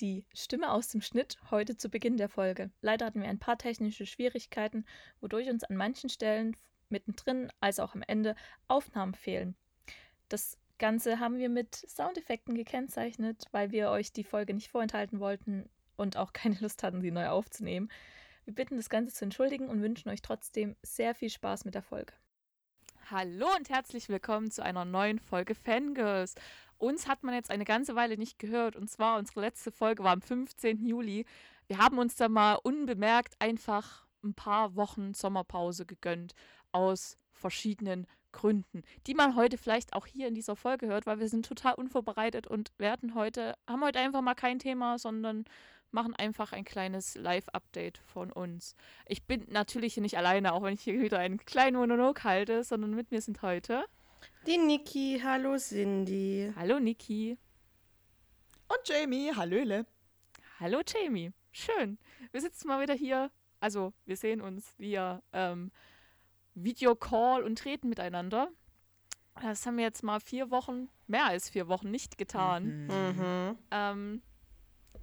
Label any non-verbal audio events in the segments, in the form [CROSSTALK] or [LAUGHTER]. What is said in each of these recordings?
die Stimme aus dem Schnitt heute zu Beginn der Folge. Leider hatten wir ein paar technische Schwierigkeiten, wodurch uns an manchen Stellen mittendrin als auch am Ende Aufnahmen fehlen. Das Ganze haben wir mit Soundeffekten gekennzeichnet, weil wir euch die Folge nicht vorenthalten wollten und auch keine Lust hatten, sie neu aufzunehmen. Wir bitten das Ganze zu entschuldigen und wünschen euch trotzdem sehr viel Spaß mit der Folge. Hallo und herzlich willkommen zu einer neuen Folge Fangirls. Uns hat man jetzt eine ganze Weile nicht gehört und zwar unsere letzte Folge war am 15. Juli. Wir haben uns da mal unbemerkt einfach ein paar Wochen Sommerpause gegönnt aus verschiedenen Gründen, die man heute vielleicht auch hier in dieser Folge hört, weil wir sind total unvorbereitet und werden heute, haben heute einfach mal kein Thema, sondern machen einfach ein kleines Live-Update von uns. Ich bin natürlich hier nicht alleine, auch wenn ich hier wieder einen kleinen Monolog halte, sondern mit mir sind heute die Niki, hallo Cindy. Hallo Niki. Und Jamie, hallöle. Hallo Jamie. Schön. Wir sitzen mal wieder hier. Also, wir sehen uns via ähm, Videocall und reden miteinander. Das haben wir jetzt mal vier Wochen, mehr als vier Wochen nicht getan. Mhm. Ähm,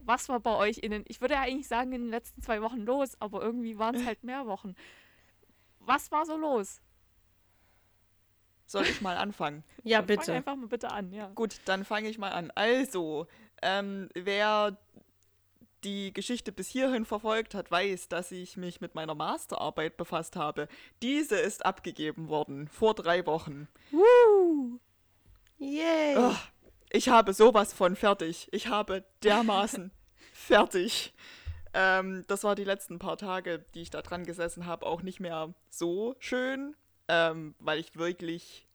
was war bei euch in den, ich würde ja eigentlich sagen, in den letzten zwei Wochen los, aber irgendwie waren es halt mehr Wochen. Was war so los? Soll ich mal anfangen? [LAUGHS] ja, bitte. Fang einfach mal bitte an, ja. Gut, dann fange ich mal an. Also, ähm, wer die Geschichte bis hierhin verfolgt hat, weiß, dass ich mich mit meiner Masterarbeit befasst habe. Diese ist abgegeben worden vor drei Wochen. Woo! Yay! Oh, ich habe sowas von fertig. Ich habe dermaßen [LAUGHS] fertig. Ähm, das war die letzten paar Tage, die ich da dran gesessen habe, auch nicht mehr so schön, ähm, weil ich wirklich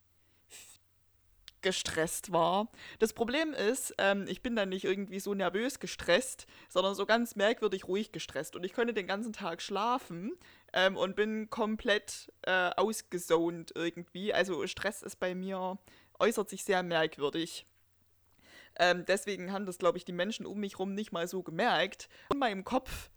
gestresst war. Das Problem ist, ähm, ich bin dann nicht irgendwie so nervös gestresst, sondern so ganz merkwürdig ruhig gestresst. Und ich konnte den ganzen Tag schlafen ähm, und bin komplett äh, ausgesoned irgendwie. Also Stress ist bei mir, äußert sich sehr merkwürdig. Ähm, deswegen haben das, glaube ich, die Menschen um mich herum nicht mal so gemerkt. In meinem Kopf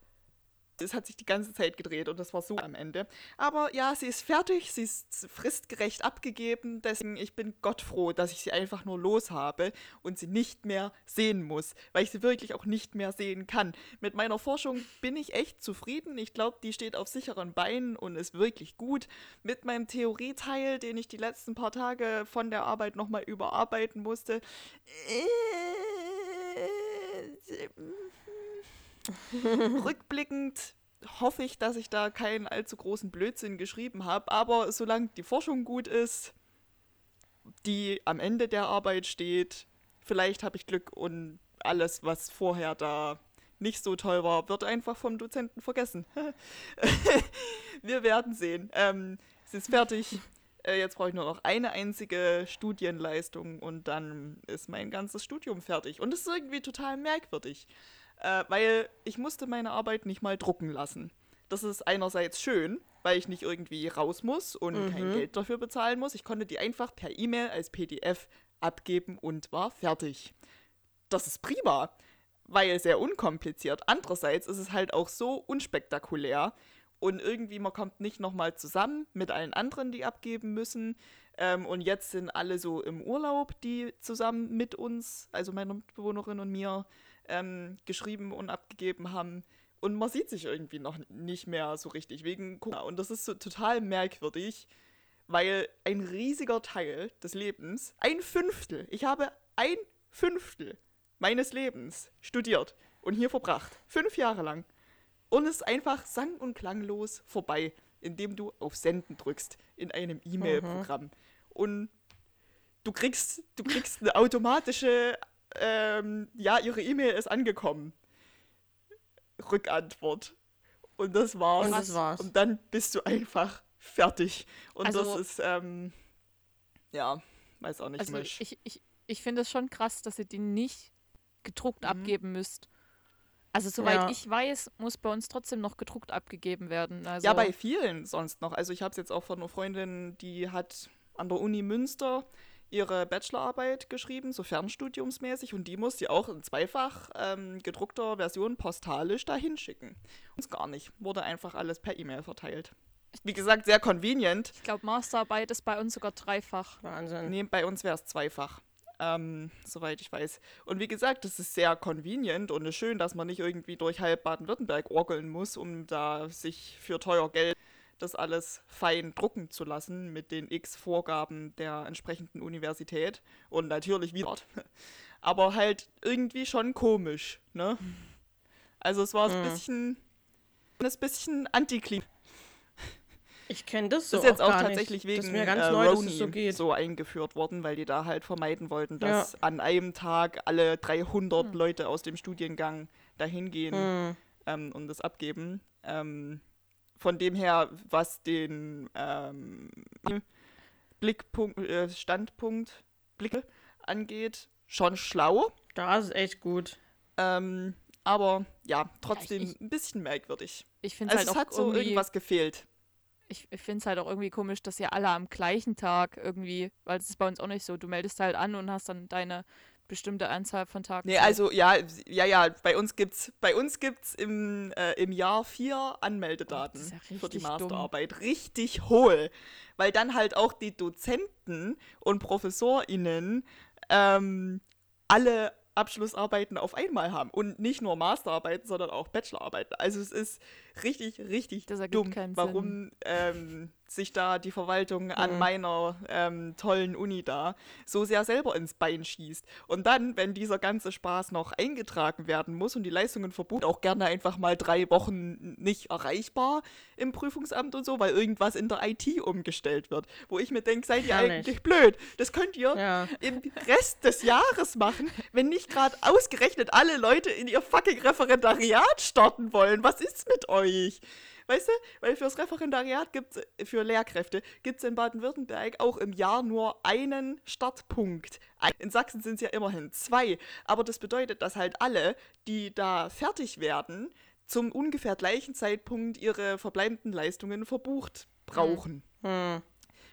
es hat sich die ganze Zeit gedreht und das war so am Ende. Aber ja, sie ist fertig, sie ist fristgerecht abgegeben, deswegen ich bin Gott froh, dass ich sie einfach nur los habe und sie nicht mehr sehen muss, weil ich sie wirklich auch nicht mehr sehen kann. Mit meiner Forschung bin ich echt zufrieden. Ich glaube, die steht auf sicheren Beinen und ist wirklich gut. Mit meinem Theorieteil, den ich die letzten paar Tage von der Arbeit nochmal überarbeiten musste, äh, [LAUGHS] Rückblickend hoffe ich, dass ich da keinen allzu großen Blödsinn geschrieben habe, aber solange die Forschung gut ist, die am Ende der Arbeit steht, vielleicht habe ich Glück und alles, was vorher da nicht so toll war, wird einfach vom Dozenten vergessen. [LAUGHS] Wir werden sehen. Ähm, es ist fertig. Äh, jetzt brauche ich nur noch eine einzige Studienleistung und dann ist mein ganzes Studium fertig. Und es ist irgendwie total merkwürdig äh, weil ich musste meine Arbeit nicht mal drucken lassen. Das ist einerseits schön, weil ich nicht irgendwie raus muss und mhm. kein Geld dafür bezahlen muss. Ich konnte die einfach per E-Mail als PDF abgeben und war fertig. Das ist prima, weil sehr unkompliziert. Andererseits ist es halt auch so unspektakulär und irgendwie man kommt nicht nochmal zusammen mit allen anderen, die abgeben müssen. Ähm, und jetzt sind alle so im Urlaub, die zusammen mit uns, also meiner Mitbewohnerin und mir, ähm, geschrieben und abgegeben haben. Und man sieht sich irgendwie noch nicht mehr so richtig wegen Corona. Und das ist so total merkwürdig, weil ein riesiger Teil des Lebens, ein Fünftel, ich habe ein Fünftel meines Lebens studiert und hier verbracht. Fünf Jahre lang. Und es ist einfach sang- und klanglos vorbei, indem du auf Senden drückst in einem E-Mail-Programm. Mhm. Und du kriegst, du kriegst eine automatische ähm, ja, ihre E-Mail ist angekommen. Rückantwort. Und das war's. Und das war's. Und dann bist du einfach fertig. Und also, das ist, ähm, ja, weiß auch nicht. Also mich. ich, ich, ich finde es schon krass, dass ihr die nicht gedruckt mhm. abgeben müsst. Also soweit ja. ich weiß, muss bei uns trotzdem noch gedruckt abgegeben werden. Also ja, bei vielen sonst noch. Also ich habe es jetzt auch von einer Freundin, die hat an der Uni Münster ihre Bachelorarbeit geschrieben, so fernstudiumsmäßig, und die muss sie auch in zweifach ähm, gedruckter Version postalisch dahin schicken. Uns gar nicht. Wurde einfach alles per E-Mail verteilt. Wie gesagt, sehr convenient. Ich glaube, Masterarbeit ist bei uns sogar dreifach. Wahnsinn. Nee, bei uns wäre es zweifach. ähm, soweit ich weiß. Und wie gesagt, das ist sehr convenient und es ist schön, dass man nicht irgendwie durch halb Baden-Württemberg orgeln muss, um da sich für teuer Geld das alles fein drucken zu lassen mit den x Vorgaben der entsprechenden Universität und natürlich wieder. [LAUGHS] Aber halt irgendwie schon komisch, ne? Also es war ein Mhm. bisschen, ein bisschen Antiklim. Ich kenne das so Das ist jetzt auch gar tatsächlich nicht. Wegen ganz äh, neu, Roni so so eingeführt worden, weil die da halt vermeiden wollten, Ja. dass an einem Tag alle 300 Hm. Leute aus dem Studiengang dahin gehen Hm. ähm, und das abgeben. Ähm, von dem her, was den ähm, Blickpunkt, äh, Standpunkt, Blicke angeht, schon schlau. Das ist echt gut. Ähm, aber ja, trotzdem ich- ein bisschen merkwürdig. Ich finde Also halt es auch hat so irgendwie, irgendwas gefehlt. ich, ich finde es halt auch irgendwie komisch, dass ihr alle am gleichen Tag irgendwie, weil das ist bei uns auch nicht so, du meldest halt an und hast dann deine bestimmte Anzahl von Tagen. Nee, also ja, ja, ja, bei uns gibt's, bei uns gibt's im, äh, im Jahr vier Oh, Anmeldedaten ist ja für die richtig dumm. Masterarbeit. Richtig hohl. Weil dann halt auch die Dozenten und ProfessorInnen ähm, alle Abschlussarbeiten auf einmal haben. Und nicht nur Masterarbeiten, sondern auch Bachelorarbeiten. Also es ist richtig, richtig Das dumm, warum ähm, sich da die Verwaltung an Mhm. meiner ähm, tollen Uni da so sehr selber ins Bein schießt. Und dann, wenn dieser ganze Spaß noch eingetragen werden muss und die Leistungen verbucht, auch gerne einfach mal drei Wochen nicht erreichbar im Prüfungsamt und so, weil irgendwas in der IT umgestellt wird. Wo ich mir denke, seid ihr Herrlich. eigentlich blöd? Das könnt ihr Ja. im Rest des Jahres machen, wenn nicht gerade ausgerechnet alle Leute in ihr fucking Referendariat starten wollen. Was ist mit euch? Weißt du, weil fürs Referendariat gibt's, für Lehrkräfte gibt es in Baden-Württemberg auch im Jahr nur einen Startpunkt. In Sachsen sind es ja immerhin zwei. Aber das bedeutet, dass halt alle, die da fertig werden, zum ungefähr gleichen Zeitpunkt ihre verbleibenden Leistungen verbucht brauchen. Hm.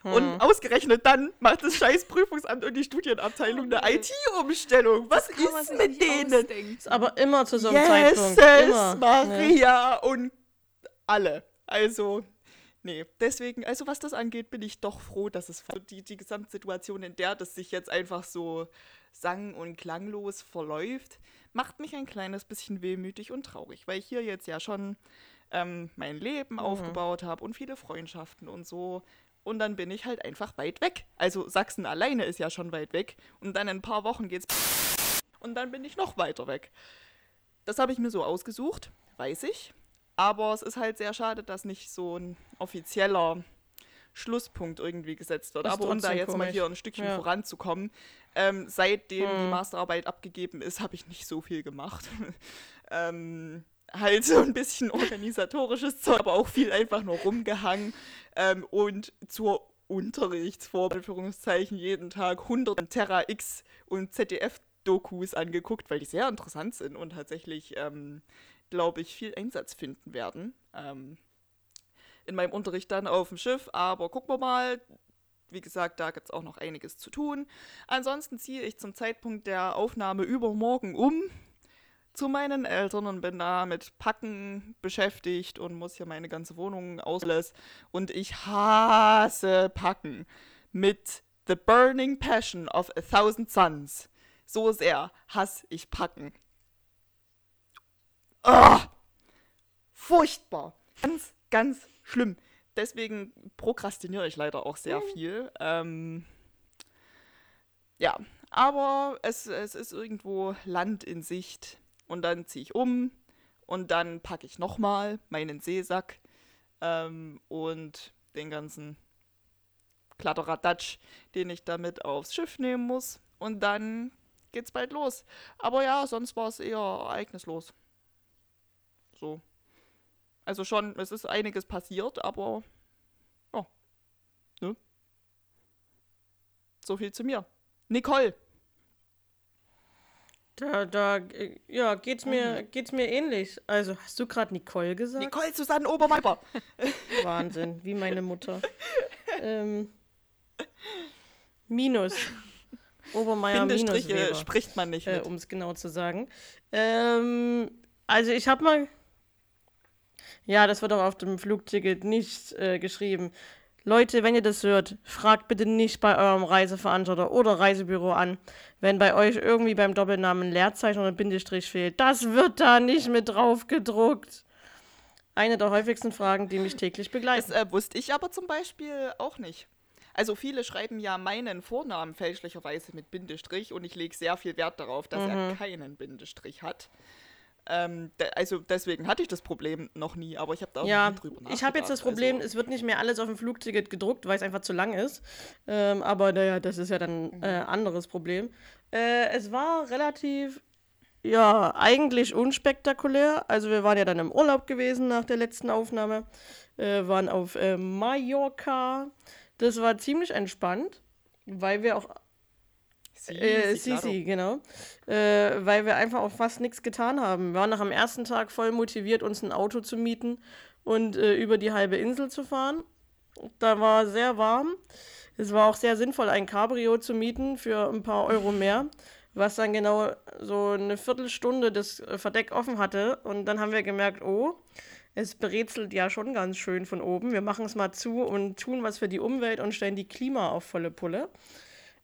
Und ausgerechnet dann macht das scheiß Prüfungsamt und die Studienabteilung eine nee. IT-Umstellung. Was ist mit denen? ausdenken. Ist aber immer zu so einem Jesus Zeitpunkt. Immer. Maria und alle. Also, nee. Deswegen, also was das angeht, bin ich doch froh, dass es die, die Gesamtsituation, in der das sich jetzt einfach so sang- und klanglos verläuft, macht mich ein kleines bisschen wehmütig und traurig, weil ich hier jetzt ja schon ähm, mein Leben Mhm. aufgebaut habe und viele Freundschaften und so. Und dann bin ich halt einfach weit weg. Also Sachsen alleine ist ja schon weit weg. Und dann in ein paar Wochen geht's. Und dann bin ich noch weiter weg. Das habe ich mir so ausgesucht, weiß ich. Aber es ist halt sehr schade, dass nicht so ein offizieller Schlusspunkt irgendwie gesetzt wird. Ist Aber um da jetzt mal komisch. hier ein Stückchen Ja. voranzukommen, ähm, seitdem die Hm. Masterarbeit abgegeben ist, habe ich nicht so viel gemacht. [LAUGHS] ähm, halt so ein bisschen organisatorisches Zeug, aber auch viel einfach nur rumgehangen ähm, und zur Unterrichtsvorbereitung jeden Tag 100 Terra X und ZDF-Dokus angeguckt, weil die sehr interessant sind und tatsächlich, ähm, glaube ich, viel Einsatz finden werden. Ähm, in meinem Unterricht dann auf dem Schiff, aber gucken wir mal. Wie gesagt, da gibt es auch noch einiges zu tun. Ansonsten ziehe ich zum Zeitpunkt der Aufnahme übermorgen um zu meinen Eltern und bin da mit Packen beschäftigt und muss hier meine ganze Wohnung auslassen. Und ich hasse Packen mit The Burning Passion of a Thousand Suns. So sehr hasse ich Packen. Ah! Furchtbar. Ganz, ganz schlimm. Deswegen prokrastiniere ich leider auch sehr viel. Ähm, ja, aber es, es ist irgendwo Land in Sicht. Und dann ziehe ich um und dann packe ich nochmal meinen Seesack ähm, und den ganzen Kladderadatsch, den ich damit aufs Schiff nehmen muss. Und dann geht's bald los. Aber ja, sonst war es eher ereignislos. So. Also schon, es ist einiges passiert, aber ja. Ne? So viel zu mir. Nicole. Da, da, äh, ja, geht's mir, geht's mir ähnlich. Also, hast du gerade Nicole gesagt? Nicole Susanne Obermeier. [LAUGHS] Wahnsinn, wie meine Mutter. ähm, minus. Obermeier minus Weber, spricht man nicht äh, um es genau zu sagen. Ähm, also ich habe mal, ja, das wird auch auf dem Flugticket nicht äh, geschrieben. Leute, wenn ihr das hört, fragt bitte nicht bei eurem Reiseveranstalter oder Reisebüro an, wenn bei euch irgendwie beim Doppelnamen ein Leerzeichen oder ein Bindestrich fehlt. Das wird da nicht mit drauf gedruckt. Eine der häufigsten Fragen, die mich täglich begleiten. Das äh, wusste ich aber zum Beispiel auch nicht. Also viele schreiben ja meinen Vornamen fälschlicherweise mit Bindestrich und ich lege sehr viel Wert darauf, dass Mhm. er keinen Bindestrich hat. Ähm, de also deswegen hatte ich das Problem noch nie, aber ich habe da auch Ja, nie drüber nachgedacht. ich habe jetzt das Problem, also, es wird nicht mehr alles auf dem Flugticket gedruckt, weil es einfach zu lang ist. Ähm, aber naja, das ist ja dann Mhm. äh, anderes Problem. Äh, es war relativ, ja, eigentlich unspektakulär. Also wir waren ja dann im Urlaub gewesen nach der letzten Aufnahme. Äh, waren auf äh, Mallorca. Das war ziemlich entspannt, weil wir auch Sie, äh. Sisi, genau. Äh, weil wir einfach auch fast nichts getan haben. Wir waren nach am ersten Tag voll motiviert, uns ein Auto zu mieten und äh, über die halbe Insel zu fahren. Da war sehr warm. Es war auch sehr sinnvoll, ein Cabrio zu mieten für ein paar Euro mehr, was dann genau so eine Viertelstunde das Verdeck offen hatte. Und dann haben wir gemerkt, oh, es brezelt ja schon ganz schön von oben. Wir machen es mal zu und tun was für die Umwelt und stellen die Klima auf volle Pulle.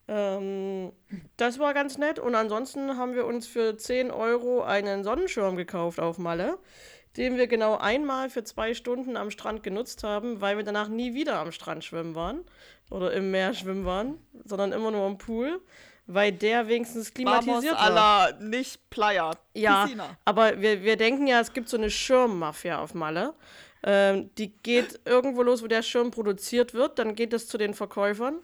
Ähm, das war ganz nett. Und ansonsten haben wir uns für 10 Euro einen Sonnenschirm gekauft auf Malle, den wir genau einmal für zwei Stunden am Strand genutzt haben, weil wir danach nie wieder am Strand schwimmen waren oder im Meer schwimmen waren, sondern immer nur im Pool, weil der wenigstens Vamos klimatisiert a war. la nicht Playa. Ja, Piscina. aber wir, wir denken ja, es gibt so eine Schirmmafia auf Malle. Ähm, die geht irgendwo los, wo der Schirm produziert wird. Dann geht es zu den Verkäufern.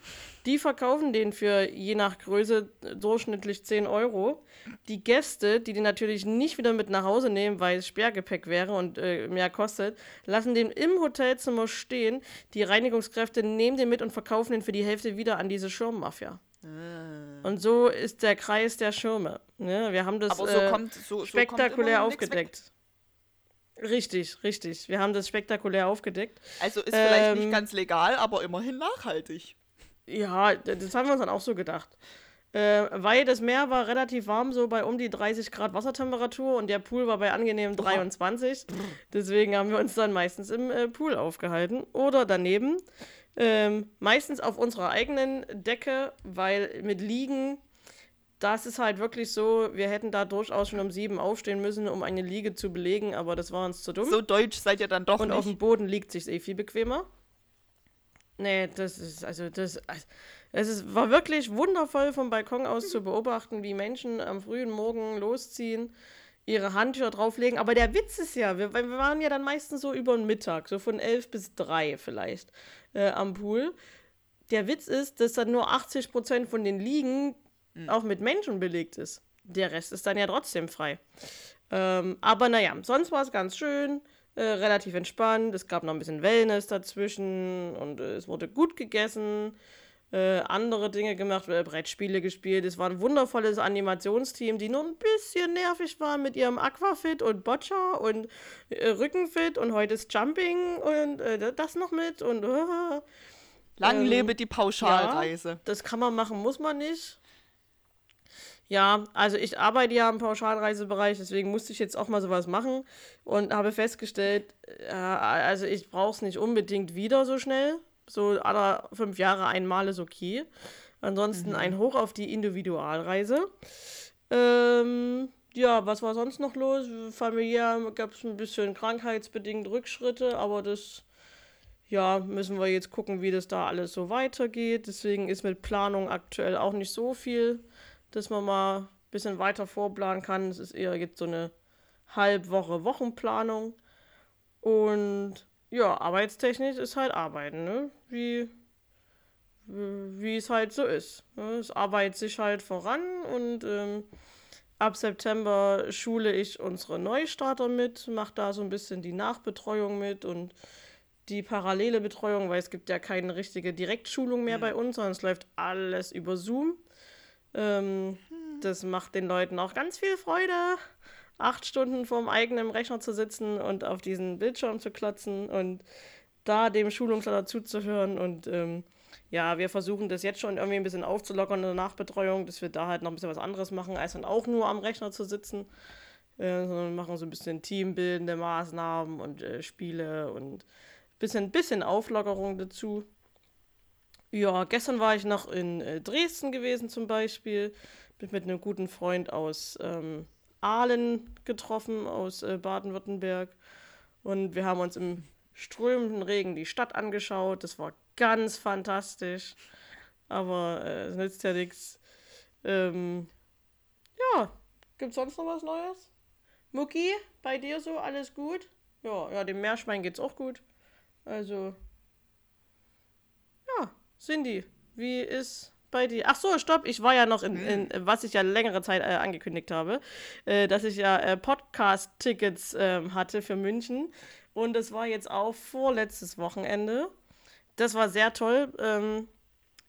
Die verkaufen den für je nach Größe äh, durchschnittlich 10 Euro. Die Gäste, die den natürlich nicht wieder mit nach Hause nehmen, weil es Sperrgepäck wäre und äh, mehr kostet, lassen den im Hotelzimmer stehen. Die Reinigungskräfte nehmen den mit und verkaufen den für die Hälfte wieder an diese Schirmmafia. Ah. Und so ist der Kreis der Schirme. Ne? Wir haben das Aber so äh, kommt so, so spektakulär weg. aufgedeckt. Richtig, richtig. Wir haben das spektakulär aufgedeckt. Also ist vielleicht Ähm, nicht ganz legal, aber immerhin nachhaltig. Ja, das haben wir uns dann auch so gedacht. Äh, weil das Meer war relativ warm, so bei um die 30 Grad Wassertemperatur und der Pool war bei angenehmen 23. Deswegen haben wir uns dann meistens im äh, Pool aufgehalten oder daneben. Ähm, meistens auf unserer eigenen Decke, weil mit Liegen, das ist halt wirklich so, wir hätten da durchaus schon um sieben aufstehen müssen, um eine Liege zu belegen, aber das war uns zu dumm. So deutsch seid ihr dann doch Und auf dem nicht. Boden liegt sich eh viel bequemer. Nee, das ist, also das, also, es ist, war wirklich wundervoll vom Balkon aus zu beobachten, wie Menschen am frühen Morgen losziehen, ihre Handtücher drauflegen. Aber der Witz ist ja, wir, wir waren ja dann meistens so über den Mittag, so von elf bis drei vielleicht äh, am Pool. Der Witz ist, dass dann nur 80% von den Liegen auch mit Menschen belegt ist. Der Rest ist dann ja trotzdem frei. Ähm, aber naja, sonst war es ganz schön, äh, relativ entspannt. Es gab noch ein bisschen Wellness dazwischen und äh, es wurde gut gegessen, äh, andere Dinge gemacht, äh, Brettspiele gespielt. Es war ein wundervolles Animationsteam, die nur ein bisschen nervig waren mit ihrem Aquafit und Boccia und äh, Rückenfit und heute ist Jumping und äh, das noch mit und [LAUGHS] äh, Lang ähm, lebe die Pauschalreise. das kann man machen, muss man nicht. Ja, also ich arbeite ja im Pauschalreisebereich, deswegen musste ich jetzt auch mal sowas machen und habe festgestellt, äh, also ich brauche es nicht unbedingt wieder so schnell. So alle fünf Jahre einmal ist okay. Ansonsten ein Hoch auf die Individualreise. Ähm, ja, was war sonst noch los? Familiär gab es ein bisschen krankheitsbedingt Rückschritte, aber das ja, müssen wir jetzt gucken, wie das da alles so weitergeht. Deswegen ist mit Planung aktuell auch nicht so viel, dass man mal ein bisschen weiter vorplanen kann. Es ist eher jetzt so eine Halbwoche Wochenplanung. Und ja, arbeitstechnisch ist halt Arbeiten, ne? Wie, wie es halt so ist. Ne? Es arbeitet sich halt voran und ähm, ab September schule ich unsere Neustarter mit, mache da so ein bisschen die Nachbetreuung mit und die parallele Betreuung, weil es gibt ja keine richtige Direktschulung mehr bei uns, sondern es läuft alles über Zoom. Ähm, das macht den Leuten auch ganz viel Freude, acht Stunden vorm eigenen Rechner zu sitzen und auf diesen Bildschirm zu klotzen und da dem Schulungsleiter zuzuhören. Und ähm, ja, wir versuchen das jetzt schon irgendwie ein bisschen aufzulockern in der Nachbetreuung, dass wir da halt noch ein bisschen was anderes machen, als dann auch nur am Rechner zu sitzen. Äh, sondern machen so ein bisschen teambildende Maßnahmen und äh, Spiele und bisschen, bisschen Auflockerung dazu. Ja, gestern war ich noch in äh, Dresden gewesen zum Beispiel. Bin mit einem guten Freund aus ähm, Aalen getroffen, aus äh, Baden-Württemberg. Und wir haben uns im strömenden Regen die Stadt angeschaut. Das war ganz fantastisch. Aber äh, es nützt ja nichts. Ähm, ja, gibt's sonst noch was Neues? Mucki, bei dir so alles gut? Ja, ja, dem Meerschwein geht's auch gut. Also, Cindy, wie ist bei dir? Ach so, stopp, ich war ja noch in, in was ich ja längere Zeit äh, angekündigt habe, äh, dass ich ja äh, Podcast-Tickets ähm, hatte für München. Und das war jetzt auch vorletztes Wochenende. Das war sehr toll. Ähm,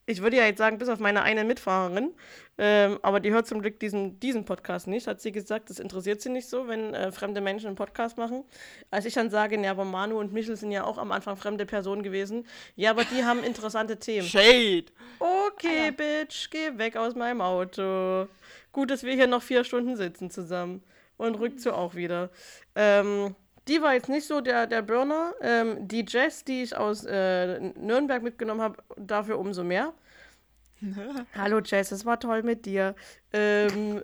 ich würde ja jetzt sagen, bis auf meine eine Mitfahrerin, ähm, aber die hört zum Glück diesen, diesen Podcast nicht, hat sie gesagt, das interessiert sie nicht so, wenn äh, fremde Menschen einen Podcast machen. Als ich dann sage, ja, aber Manu und Michel sind ja auch am Anfang fremde Personen gewesen. Ja, aber die haben interessante Themen. Shade! Okay, Bitch, geh weg aus meinem Auto. Gut, dass wir hier noch vier Stunden sitzen zusammen. Und rückt so auch wieder. Ähm, die war jetzt nicht so der, der Burner. Ähm, die Jess, die ich aus äh, Nürnberg mitgenommen habe, dafür umso mehr. [LAUGHS] Hallo Jess, es war toll mit dir. Ähm,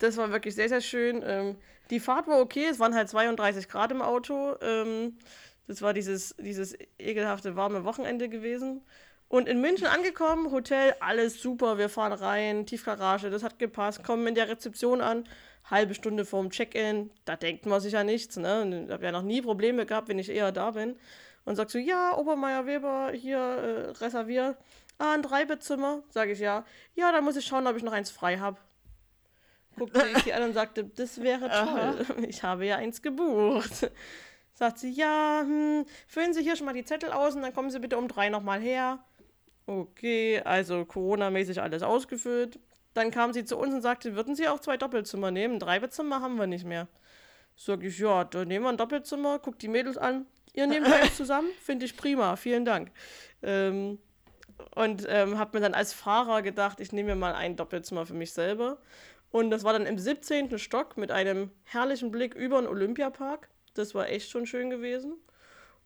das war wirklich sehr, sehr schön. Ähm, die Fahrt war okay, es waren halt 32 Grad im Auto. Ähm, das war dieses, dieses ekelhafte warme Wochenende gewesen. Und in München angekommen, Hotel, alles super, wir fahren rein, Tiefgarage, das hat gepasst, kommen in der Rezeption an, halbe Stunde vorm Check-in, da denkt man sich ja nichts, ne? Ich habe ja noch nie Probleme gehabt, wenn ich eher da bin. Und sagst du, ja, Obermeier Weber, hier äh, reserviert. Ah, ein Dreibettzimmer? Sage ich ja. Ja, dann muss ich schauen, ob ich noch eins frei habe. Guckte ich die an und sagte, das wäre toll. [LAUGHS] Ich habe ja eins gebucht. Sagt sie, ja, hm, füllen Sie hier schon mal die Zettel aus und dann kommen Sie bitte um drei nochmal her. Okay, also Corona-mäßig alles ausgefüllt. Dann kam sie zu uns und sagte, würden Sie auch zwei Doppelzimmer nehmen? Ein Dreibettzimmer haben wir nicht mehr. Sag ich, ja, dann nehmen wir ein Doppelzimmer, guck die Mädels an. Ihr nehmt eins zusammen? [LAUGHS] Finde ich prima, vielen Dank. Ähm, und ähm, habe mir dann als Fahrer gedacht, ich nehme mir mal ein Doppelzimmer für mich selber. Und das war dann im 17. Stock mit einem herrlichen Blick über den Olympiapark. Das war echt schon schön gewesen.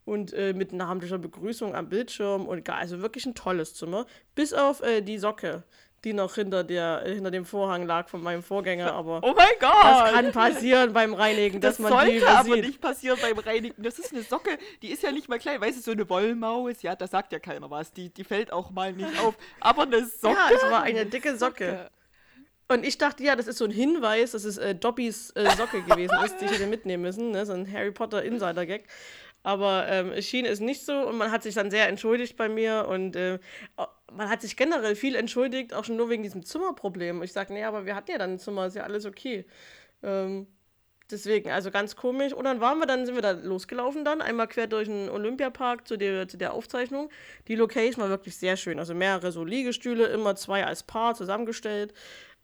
Und äh, mit namentlicher Begrüßung am Bildschirm und gar, also wirklich ein tolles Zimmer. Bis auf äh, die Socke, die noch hinter, der, hinter dem Vorhang lag von meinem Vorgänger. Aber Oh mein Gott! das kann passieren beim Reinigen, Das dass man die sollte aber übersieht. nicht passieren beim Reinigen. Das ist eine Socke, die ist ja nicht mal klein. Weißt du, so eine Wollmaus, ja, da sagt ja keiner was. Die, die fällt auch mal nicht auf. Aber eine Socke. Ja, es war eine dicke Socke. Und ich dachte, ja, das ist so ein Hinweis, dass es äh, Dobbys äh, Socke gewesen ist, die ich hätte mitnehmen müssen. Ne? So ein Harry Potter Insider-Gag. Aber ähm, es schien es nicht so und man hat sich dann sehr entschuldigt bei mir und äh, man hat sich generell viel entschuldigt, auch schon nur wegen diesem Zimmerproblem. Ich sage, nee, aber wir hatten ja dann ein Zimmer, ist ja alles okay. Ähm, deswegen, also ganz komisch. Und dann waren wir, dann sind wir da losgelaufen dann, einmal quer durch den Olympiapark zu der, zu der Aufzeichnung. Die Location war wirklich sehr schön. Also mehrere so Liegestühle, immer zwei als Paar zusammengestellt.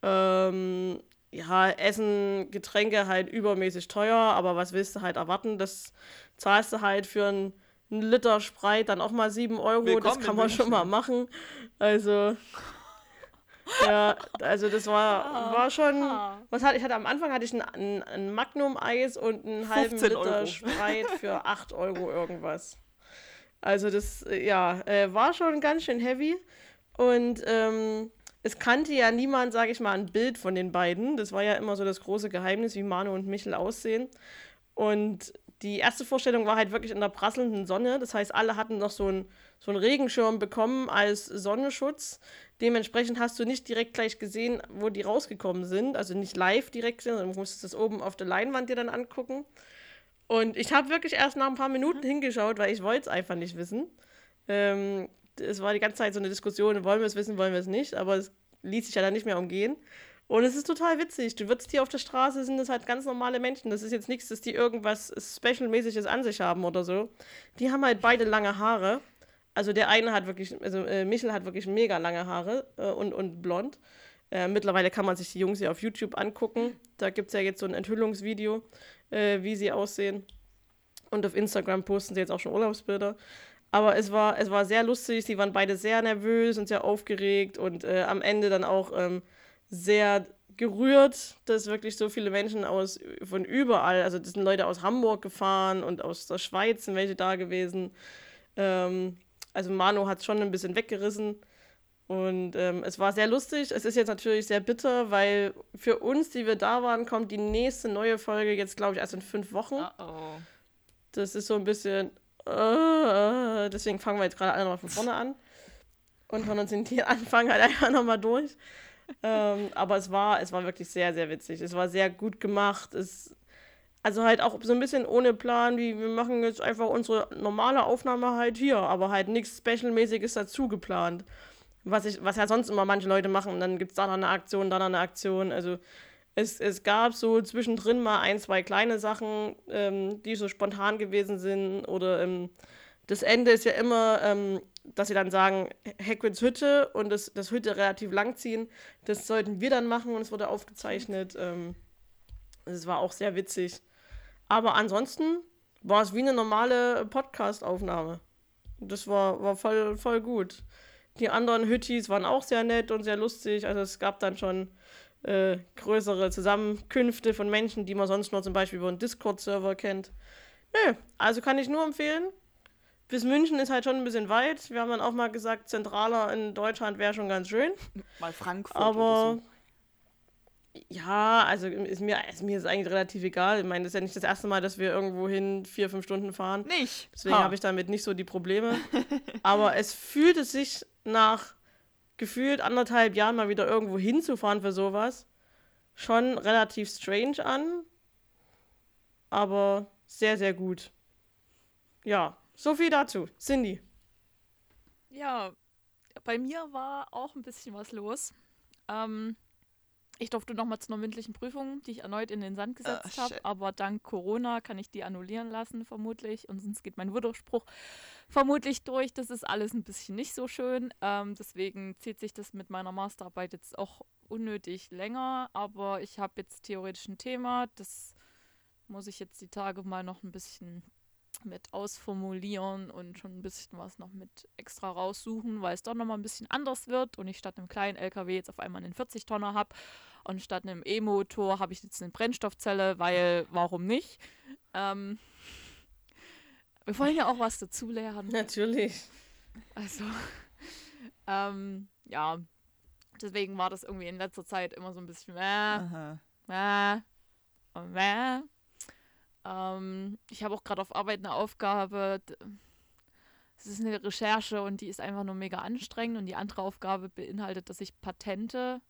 Ähm, ja, Essen, Getränke halt übermäßig teuer, aber was willst du halt erwarten? Das zahlst du halt für einen, einen Liter Spreit dann auch mal 7 Euro. Willkommen das kann man schon mal machen. Also, ja, also das war, war schon. Was hatte ich hatte am Anfang hatte ich ein, ein, ein Magnum-Eis und einen halben 15 Liter Euro. Spreit für 8 Euro irgendwas. Also das, ja, äh, war schon ganz schön heavy. Und ähm, es kannte ja niemand, sage ich mal, ein Bild von den beiden. Das war ja immer so das große Geheimnis, wie Manu und Michel aussehen. Und die erste Vorstellung war halt wirklich in der prasselnden Sonne. Das heißt, alle hatten noch so einen so einen Regenschirm bekommen als Sonnenschutz. Dementsprechend hast du nicht direkt gleich gesehen, wo die rausgekommen sind. Also nicht live direkt gesehen, sondern du musstest das oben auf der Leinwand dir dann angucken. Und ich habe wirklich erst nach ein paar Minuten hingeschaut, weil ich wollte es einfach nicht wissen. Ähm, es war die ganze Zeit so eine Diskussion, wollen wir es wissen, wollen wir es nicht, aber es ließ sich ja dann nicht mehr umgehen. Und es ist total witzig. Du würdest hier auf der Straße, sind das halt ganz normale Menschen. Das ist jetzt nichts, dass die irgendwas Special-mäßiges an sich haben oder so. Die haben halt beide lange Haare. Also der eine hat wirklich, also äh, Michel hat wirklich mega lange Haare äh, und, und blond. Äh, mittlerweile kann man sich die Jungs ja auf YouTube angucken. Da gibt es ja jetzt so ein Enthüllungsvideo, äh, wie sie aussehen. Und auf Instagram posten sie jetzt auch schon Urlaubsbilder. Aber es war, es war sehr lustig. Sie waren beide sehr nervös und sehr aufgeregt und äh, am Ende dann auch ähm, sehr gerührt, dass wirklich so viele Menschen aus von überall, also das sind Leute aus Hamburg gefahren und aus der Schweiz sind welche da gewesen. Ähm, also Manu hat es schon ein bisschen weggerissen. Und ähm, es war sehr lustig. Es ist jetzt natürlich sehr bitter, weil für uns, die wir da waren, kommt die nächste neue Folge jetzt, glaube ich, erst in fünf Wochen. Oh oh. Das ist so ein bisschen. Äh, deswegen fangen wir jetzt gerade alle nochmal von vorne an. Und hören uns den [LAUGHS] Anfang halt einfach nochmal durch. Ähm, aber es war, es war wirklich sehr, sehr witzig. Es war sehr gut gemacht. Es, also halt auch so ein bisschen ohne Plan, wie wir machen jetzt einfach unsere normale Aufnahme halt hier, aber halt nichts Special-mäßiges dazu geplant. Was, ich, was ja sonst immer manche Leute machen. Dann gibt es da noch eine Aktion, da noch eine Aktion. Also es, es gab so zwischendrin mal ein, zwei kleine Sachen, ähm, die so spontan gewesen sind. Oder ähm, das Ende ist ja immer, ähm, dass sie dann sagen, Hagrids Hütte und das, das Hütte relativ lang ziehen. Das sollten wir dann machen und es wurde aufgezeichnet. Ähm, es war auch sehr witzig. Aber ansonsten war es wie eine normale Podcast-Aufnahme. Das war, war voll, voll gut. Die anderen Hüttis waren auch sehr nett und sehr lustig. Also es gab dann schon äh, größere Zusammenkünfte von Menschen, die man sonst nur zum Beispiel über einen Discord-Server kennt. Nö, also kann ich nur empfehlen bis München ist halt schon ein bisschen weit. Wir haben dann auch mal gesagt, zentraler in Deutschland wäre schon ganz schön. Mal Frankfurt. Aber so. ja, also ist mir, ist mir ist eigentlich relativ egal. Ich meine, das ist ja nicht das erste Mal, dass wir irgendwo hin vier, fünf Stunden fahren. Nicht. Deswegen habe ich damit nicht so die Probleme. [LAUGHS] Aber es fühlte sich nach gefühlt anderthalb Jahren mal wieder irgendwo hinzufahren für sowas schon relativ strange an. Aber sehr, sehr gut. Ja, so viel dazu. Cindy. Ja, bei mir war auch ein bisschen was los. Ähm, ich durfte nochmal zu einer mündlichen Prüfung, die ich erneut in den Sand gesetzt oh, habe, aber dank Corona kann ich die annullieren lassen, vermutlich. Und sonst geht mein Widerspruch vermutlich durch. Das ist alles ein bisschen nicht so schön. Ähm, deswegen zieht sich das mit meiner Masterarbeit jetzt auch unnötig länger. Aber ich habe jetzt theoretisch ein Thema. Das muss ich jetzt die Tage mal noch ein bisschen mit ausformulieren und schon ein bisschen was noch mit extra raussuchen, weil es doch nochmal ein bisschen anders wird und ich statt einem kleinen LKW jetzt auf einmal einen 40-Tonner habe und statt einem E-Motor habe ich jetzt eine Brennstoffzelle, weil warum nicht? Ähm, wir wollen ja auch was dazulernen. Natürlich. Also, ähm, ja, deswegen war das irgendwie in letzter Zeit immer so ein bisschen mäh, mäh, mäh. Ähm, ich habe auch gerade auf Arbeit eine Aufgabe. Es ist eine Recherche und die ist einfach nur mega anstrengend. Und die andere Aufgabe beinhaltet, dass ich Patente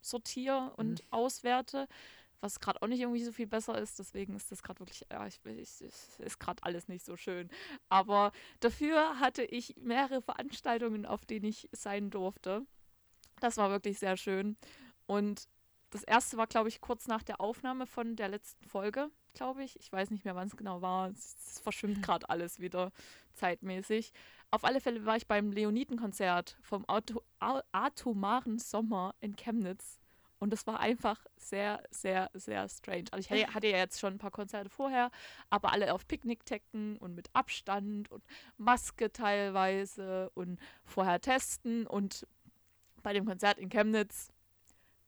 sortiere und mhm. auswerte, was gerade auch nicht irgendwie so viel besser ist. Deswegen ist das gerade wirklich, ja, ich, ich, ist gerade alles nicht so schön. Aber dafür hatte ich mehrere Veranstaltungen, auf denen ich sein durfte. Das war wirklich sehr schön. Und das erste war, glaube ich, kurz nach der Aufnahme von der letzten Folge glaube ich. Ich weiß nicht mehr, wann es genau war. Es, verschwimmt gerade alles wieder zeitmäßig. Auf alle Fälle war ich beim Leoniden-Konzert vom Auto, Atomaren Sommer in Chemnitz. Und das war einfach sehr, sehr, sehr strange. Also ich hatte ja jetzt schon ein paar Konzerte vorher, aber alle auf Picknickdecken und mit Abstand und Maske teilweise und vorher testen. Und bei dem Konzert in Chemnitz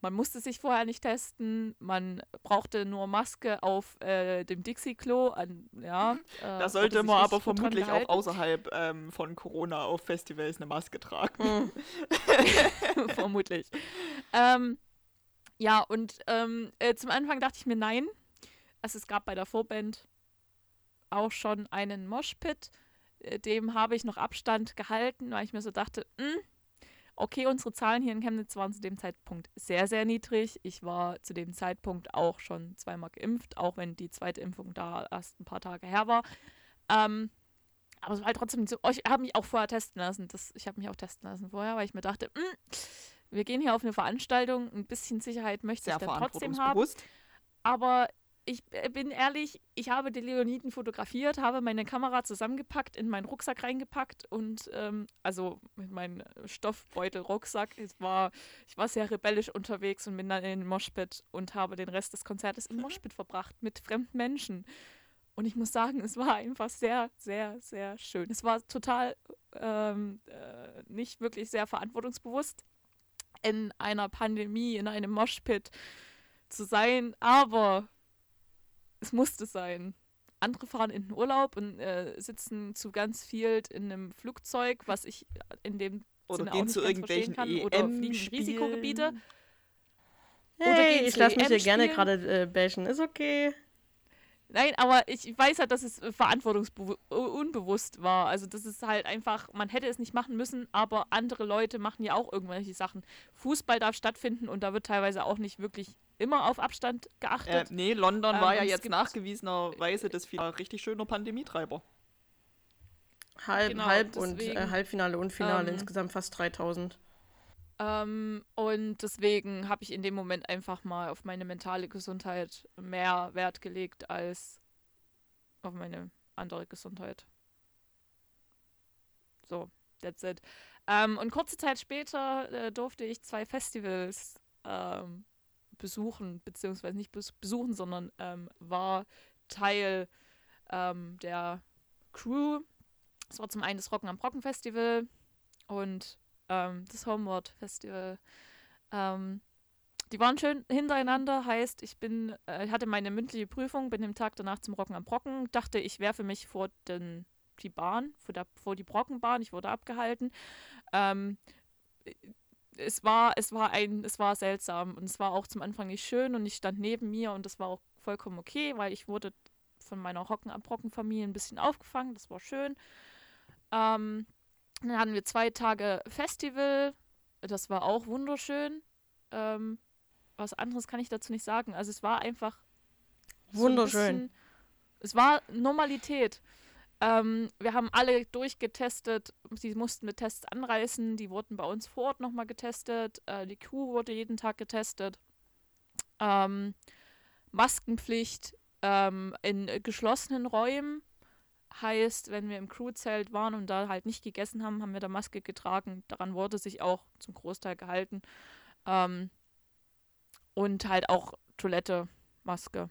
man musste sich vorher nicht testen, man brauchte nur Maske auf äh, dem Dixie-Klo. Ja, äh, da sollte man aber vermutlich auch außerhalb ähm, von Corona auf Festivals eine Maske tragen. Mhm. [LAUGHS] [LAUGHS] vermutlich. Ähm, ja, und ähm, äh, zum Anfang dachte ich mir nein. Also es gab bei der Vorband auch schon einen Moshpit. Äh, dem habe ich noch Abstand gehalten, weil ich mir so dachte, mh, hm, Okay, unsere Zahlen hier in Chemnitz waren zu dem Zeitpunkt sehr, sehr niedrig. Ich war zu dem Zeitpunkt auch schon zweimal geimpft, auch wenn die zweite Impfung da erst ein paar Tage her war. Ähm, aber es war halt trotzdem so. Ich habe mich auch vorher testen lassen. Das, ich habe mich auch testen lassen vorher, weil ich mir dachte, mh, hm, wir gehen hier auf eine Veranstaltung, ein bisschen Sicherheit möchte ich dann trotzdem haben. Aber ich äh, bin ehrlich, ich habe die Leoniden fotografiert, habe meine Kamera zusammengepackt, in meinen Rucksack reingepackt und ähm, also mit meinem Stoffbeutel-Rucksack. Ich war, ich war sehr rebellisch unterwegs und bin dann in den Moshpit und habe den Rest des Konzertes im Moshpit verbracht mit fremden Menschen. Und ich muss sagen, es war einfach sehr, sehr, sehr schön. Es war total ähm, äh, nicht wirklich sehr verantwortungsbewusst in einer Pandemie, in einem Moshpit zu sein, aber es musste sein. andere fahren in den Urlaub und äh, sitzen zu ganz viel in einem Flugzeug, was ich in dem Oder Sinne auch gehen nicht zu ganz irgendwelchen verstehen kann, oder fliegen in EM-Spielen. Risikogebiete. Oder Hey, gehen ich lasse mich hier EM gerne spielen. gerade äh, bashen. Ist okay. Nein, aber ich weiß halt, dass es verantwortungsunbewusst war. Also das ist halt einfach, man hätte es nicht machen müssen, aber andere Leute machen ja auch irgendwelche Sachen. Fußball darf stattfinden und da wird teilweise auch nicht wirklich immer auf Abstand Äh, geachtet. nee, London Ähm, war ja und jetzt nachgewiesenerweise das viel- richtig schöner Pandemietreiber. Halb, Genau, halb und deswegen, äh, Halbfinale und Finale. ähm, Insgesamt fast 3000. Ähm, und deswegen habe ich in dem Moment einfach mal auf meine mentale Gesundheit mehr Wert gelegt als auf meine andere Gesundheit. So, that's it. Ähm, und kurze Zeit später äh, durfte ich zwei Festivals ähm, besuchen, beziehungsweise nicht bes besuchen, sondern ähm, war Teil ähm, der Crew. Es war zum einen das Rocken am Brocken Festival und ähm, das Homeward Festival. Ähm, die waren schön hintereinander, heißt, ich bin, äh, hatte meine mündliche Prüfung, bin den Tag danach zum Rocken am Brocken, dachte, ich werfe mich vor den, die Bahn, vor, der, vor die Brockenbahn, ich wurde abgehalten. Ähm, es war, es war ein, es war seltsam und es war auch zum Anfang nicht schön und ich stand neben mir und das war auch vollkommen okay, weil ich wurde von meiner Rocken am Brocken Familie ein bisschen aufgefangen, das war schön. Ähm, dann hatten wir zwei Tage Festival. Das war auch wunderschön. Ähm, was anderes kann ich dazu nicht sagen. Also es war einfach so ein Wunderschön. bisschen- es war Normalität. Ähm, wir haben alle durchgetestet. Sie mussten mit Tests anreißen. Die wurden bei uns vor Ort nochmal getestet. Äh, die Crew wurde jeden Tag getestet. Ähm, Maskenpflicht ähm, in geschlossenen Räumen heißt, wenn wir im Crewzelt waren und da halt nicht gegessen haben, haben wir da Maske getragen. Daran wurde sich auch zum Großteil gehalten. Ähm, und halt auch Toilette, Maske.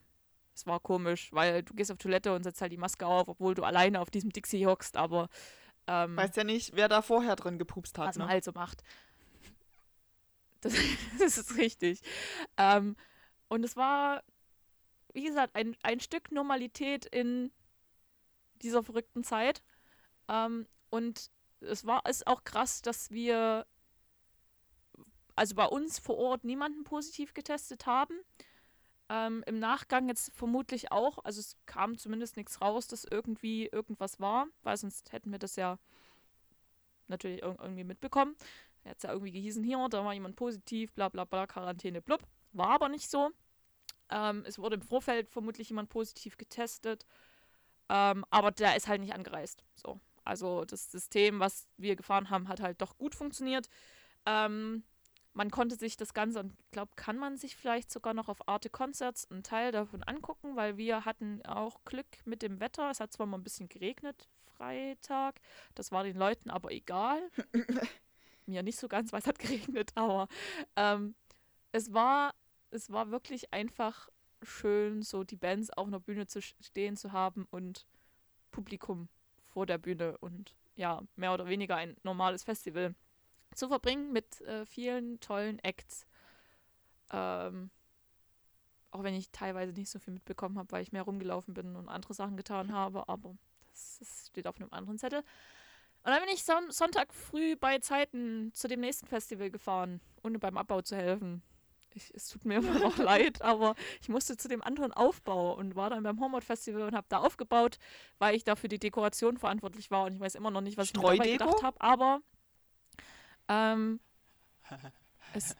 Es war komisch, weil du gehst auf Toilette und setzt halt die Maske auf, obwohl du alleine auf diesem Dixie hockst, aber ähm, Weißt ja nicht, wer da vorher drin gepupst hat. was man Ne? halt so macht. [LAUGHS] Das, das ist richtig. Ähm, und es war, wie gesagt, ein, ein Stück Normalität in dieser verrückten Zeit. Ähm, und es war ist auch krass, dass wir also bei uns vor Ort niemanden positiv getestet haben. Ähm, Im Nachgang jetzt vermutlich auch. Also es kam zumindest nichts raus, dass irgendwie irgendwas war, weil sonst hätten wir das ja natürlich ir irgendwie mitbekommen. Es ja irgendwie gehießen, hier, da war jemand positiv, bla bla bla, Quarantäne, blub. War aber nicht so. Ähm, es wurde im Vorfeld vermutlich jemand positiv getestet. Ähm, aber der ist halt nicht angereist. So. Also das System, was wir gefahren haben, hat halt doch gut funktioniert. Ähm, man konnte sich das Ganze, und ich glaube, kann man sich vielleicht sogar noch auf Arte Concerts einen Teil davon angucken, weil wir hatten auch Glück mit dem Wetter. Es hat zwar mal ein bisschen geregnet, Freitag. Das war den Leuten aber egal. [LAUGHS] Mir nicht so ganz, weil es hat geregnet, aber ähm, es war, es war wirklich einfach schön, so die Bands auf einer Bühne zu stehen zu haben und Publikum vor der Bühne und ja, mehr oder weniger ein normales Festival zu verbringen mit äh, vielen tollen Acts. Ähm, auch wenn ich teilweise nicht so viel mitbekommen habe, weil ich mehr rumgelaufen bin und andere Sachen getan habe, aber das, das steht auf einem anderen Zettel. Und dann bin ich Son Sonntag früh bei Zeiten zu dem nächsten Festival gefahren, ohne beim Abbau zu helfen. Ich, es tut mir [LAUGHS] immer noch leid, aber ich musste zu dem anderen Aufbau und war dann beim Homeward Festival und habe da aufgebaut, weil ich da für die Dekoration verantwortlich war und ich weiß immer noch nicht, was ich dabei gedacht habe, aber ähm, es,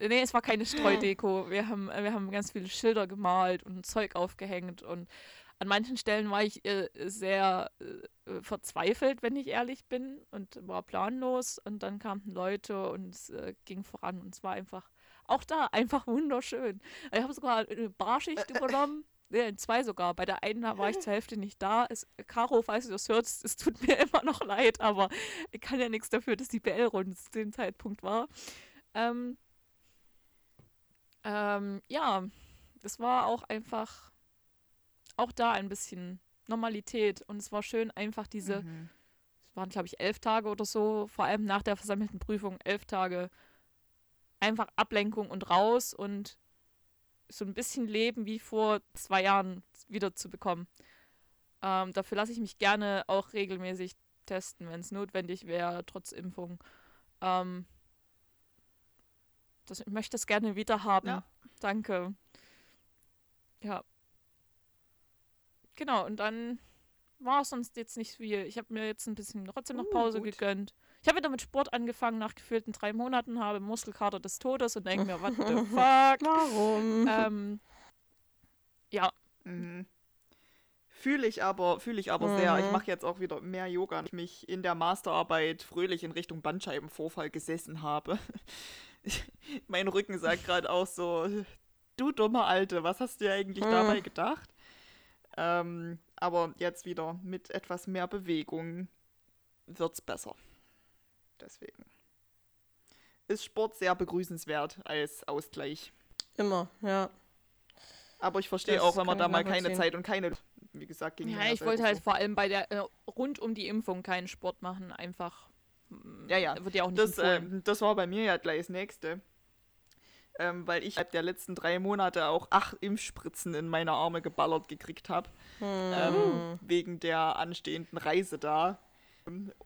nee, es war keine Streudeko. Wir haben, wir haben ganz viele Schilder gemalt und Zeug aufgehängt und an manchen Stellen war ich äh, sehr äh, verzweifelt, wenn ich ehrlich bin, und war planlos. Und dann kamen Leute und es äh, ging voran. Und es war einfach, auch da, einfach wunderschön. Ich habe sogar eine Barschicht übernommen. Nee, zwei sogar. Bei der einen war ich zur [LAUGHS] Hälfte nicht da. Es, Caro, falls du das hörst, es tut mir [LAUGHS] immer noch leid, aber ich kann ja nichts dafür, dass die BL-Runde zu dem Zeitpunkt war. Ähm, ähm, ja, das war auch einfach, auch da ein bisschen Normalität. Und es war schön, einfach diese, Mhm. es waren, glaube ich, elf Tage oder so, vor allem nach der versammelten Prüfung, elf Tage einfach Ablenkung und raus und so ein bisschen Leben wie vor zwei Jahren wieder zu bekommen. Ähm, dafür lasse ich mich gerne auch regelmäßig testen, wenn es notwendig wäre, trotz Impfung. Ähm, das, ich möchte es gerne wieder haben. Ja. Danke. Ja. Genau, und dann war es sonst jetzt nicht viel. Ich habe mir jetzt ein bisschen trotzdem noch Uh, Pause gut. gegönnt. Ich habe wieder mit Sport angefangen nach gefühlten drei Monaten, habe Muskelkater des Todes und denke mir, what the [LAUGHS] fuck? Warum? ähm, ja, Mhm. Fühle ich aber, fühle ich aber sehr. Ich Mhm. mache jetzt auch wieder mehr Yoga. Ich mich in der Masterarbeit fröhlich in Richtung Bandscheibenvorfall gesessen habe. [LAUGHS] mein Rücken sagt gerade auch so, du dumme Alte, was hast du dir eigentlich Mhm. dabei gedacht? Ähm, aber jetzt wieder mit etwas mehr Bewegung wird's besser. Deswegen ist Sport sehr begrüßenswert als Ausgleich. Immer, ja. Aber ich verstehe Das auch, wenn man da mal keine. Zeit und keine, wie gesagt, ging ja, ich wollte halt so. vor allem bei der, äh, rund um die Impfung keinen Sport machen, einfach. mm, Ja, ja. Wird ja auch nicht Das, empfohlen. ähm, das war bei mir ja gleich das nächste. Ähm, weil ich innerhalb der letzten drei Monate auch acht Impfspritzen in meine Arme geballert gekriegt habe. Hm. Ähm, wegen der anstehenden Reise da.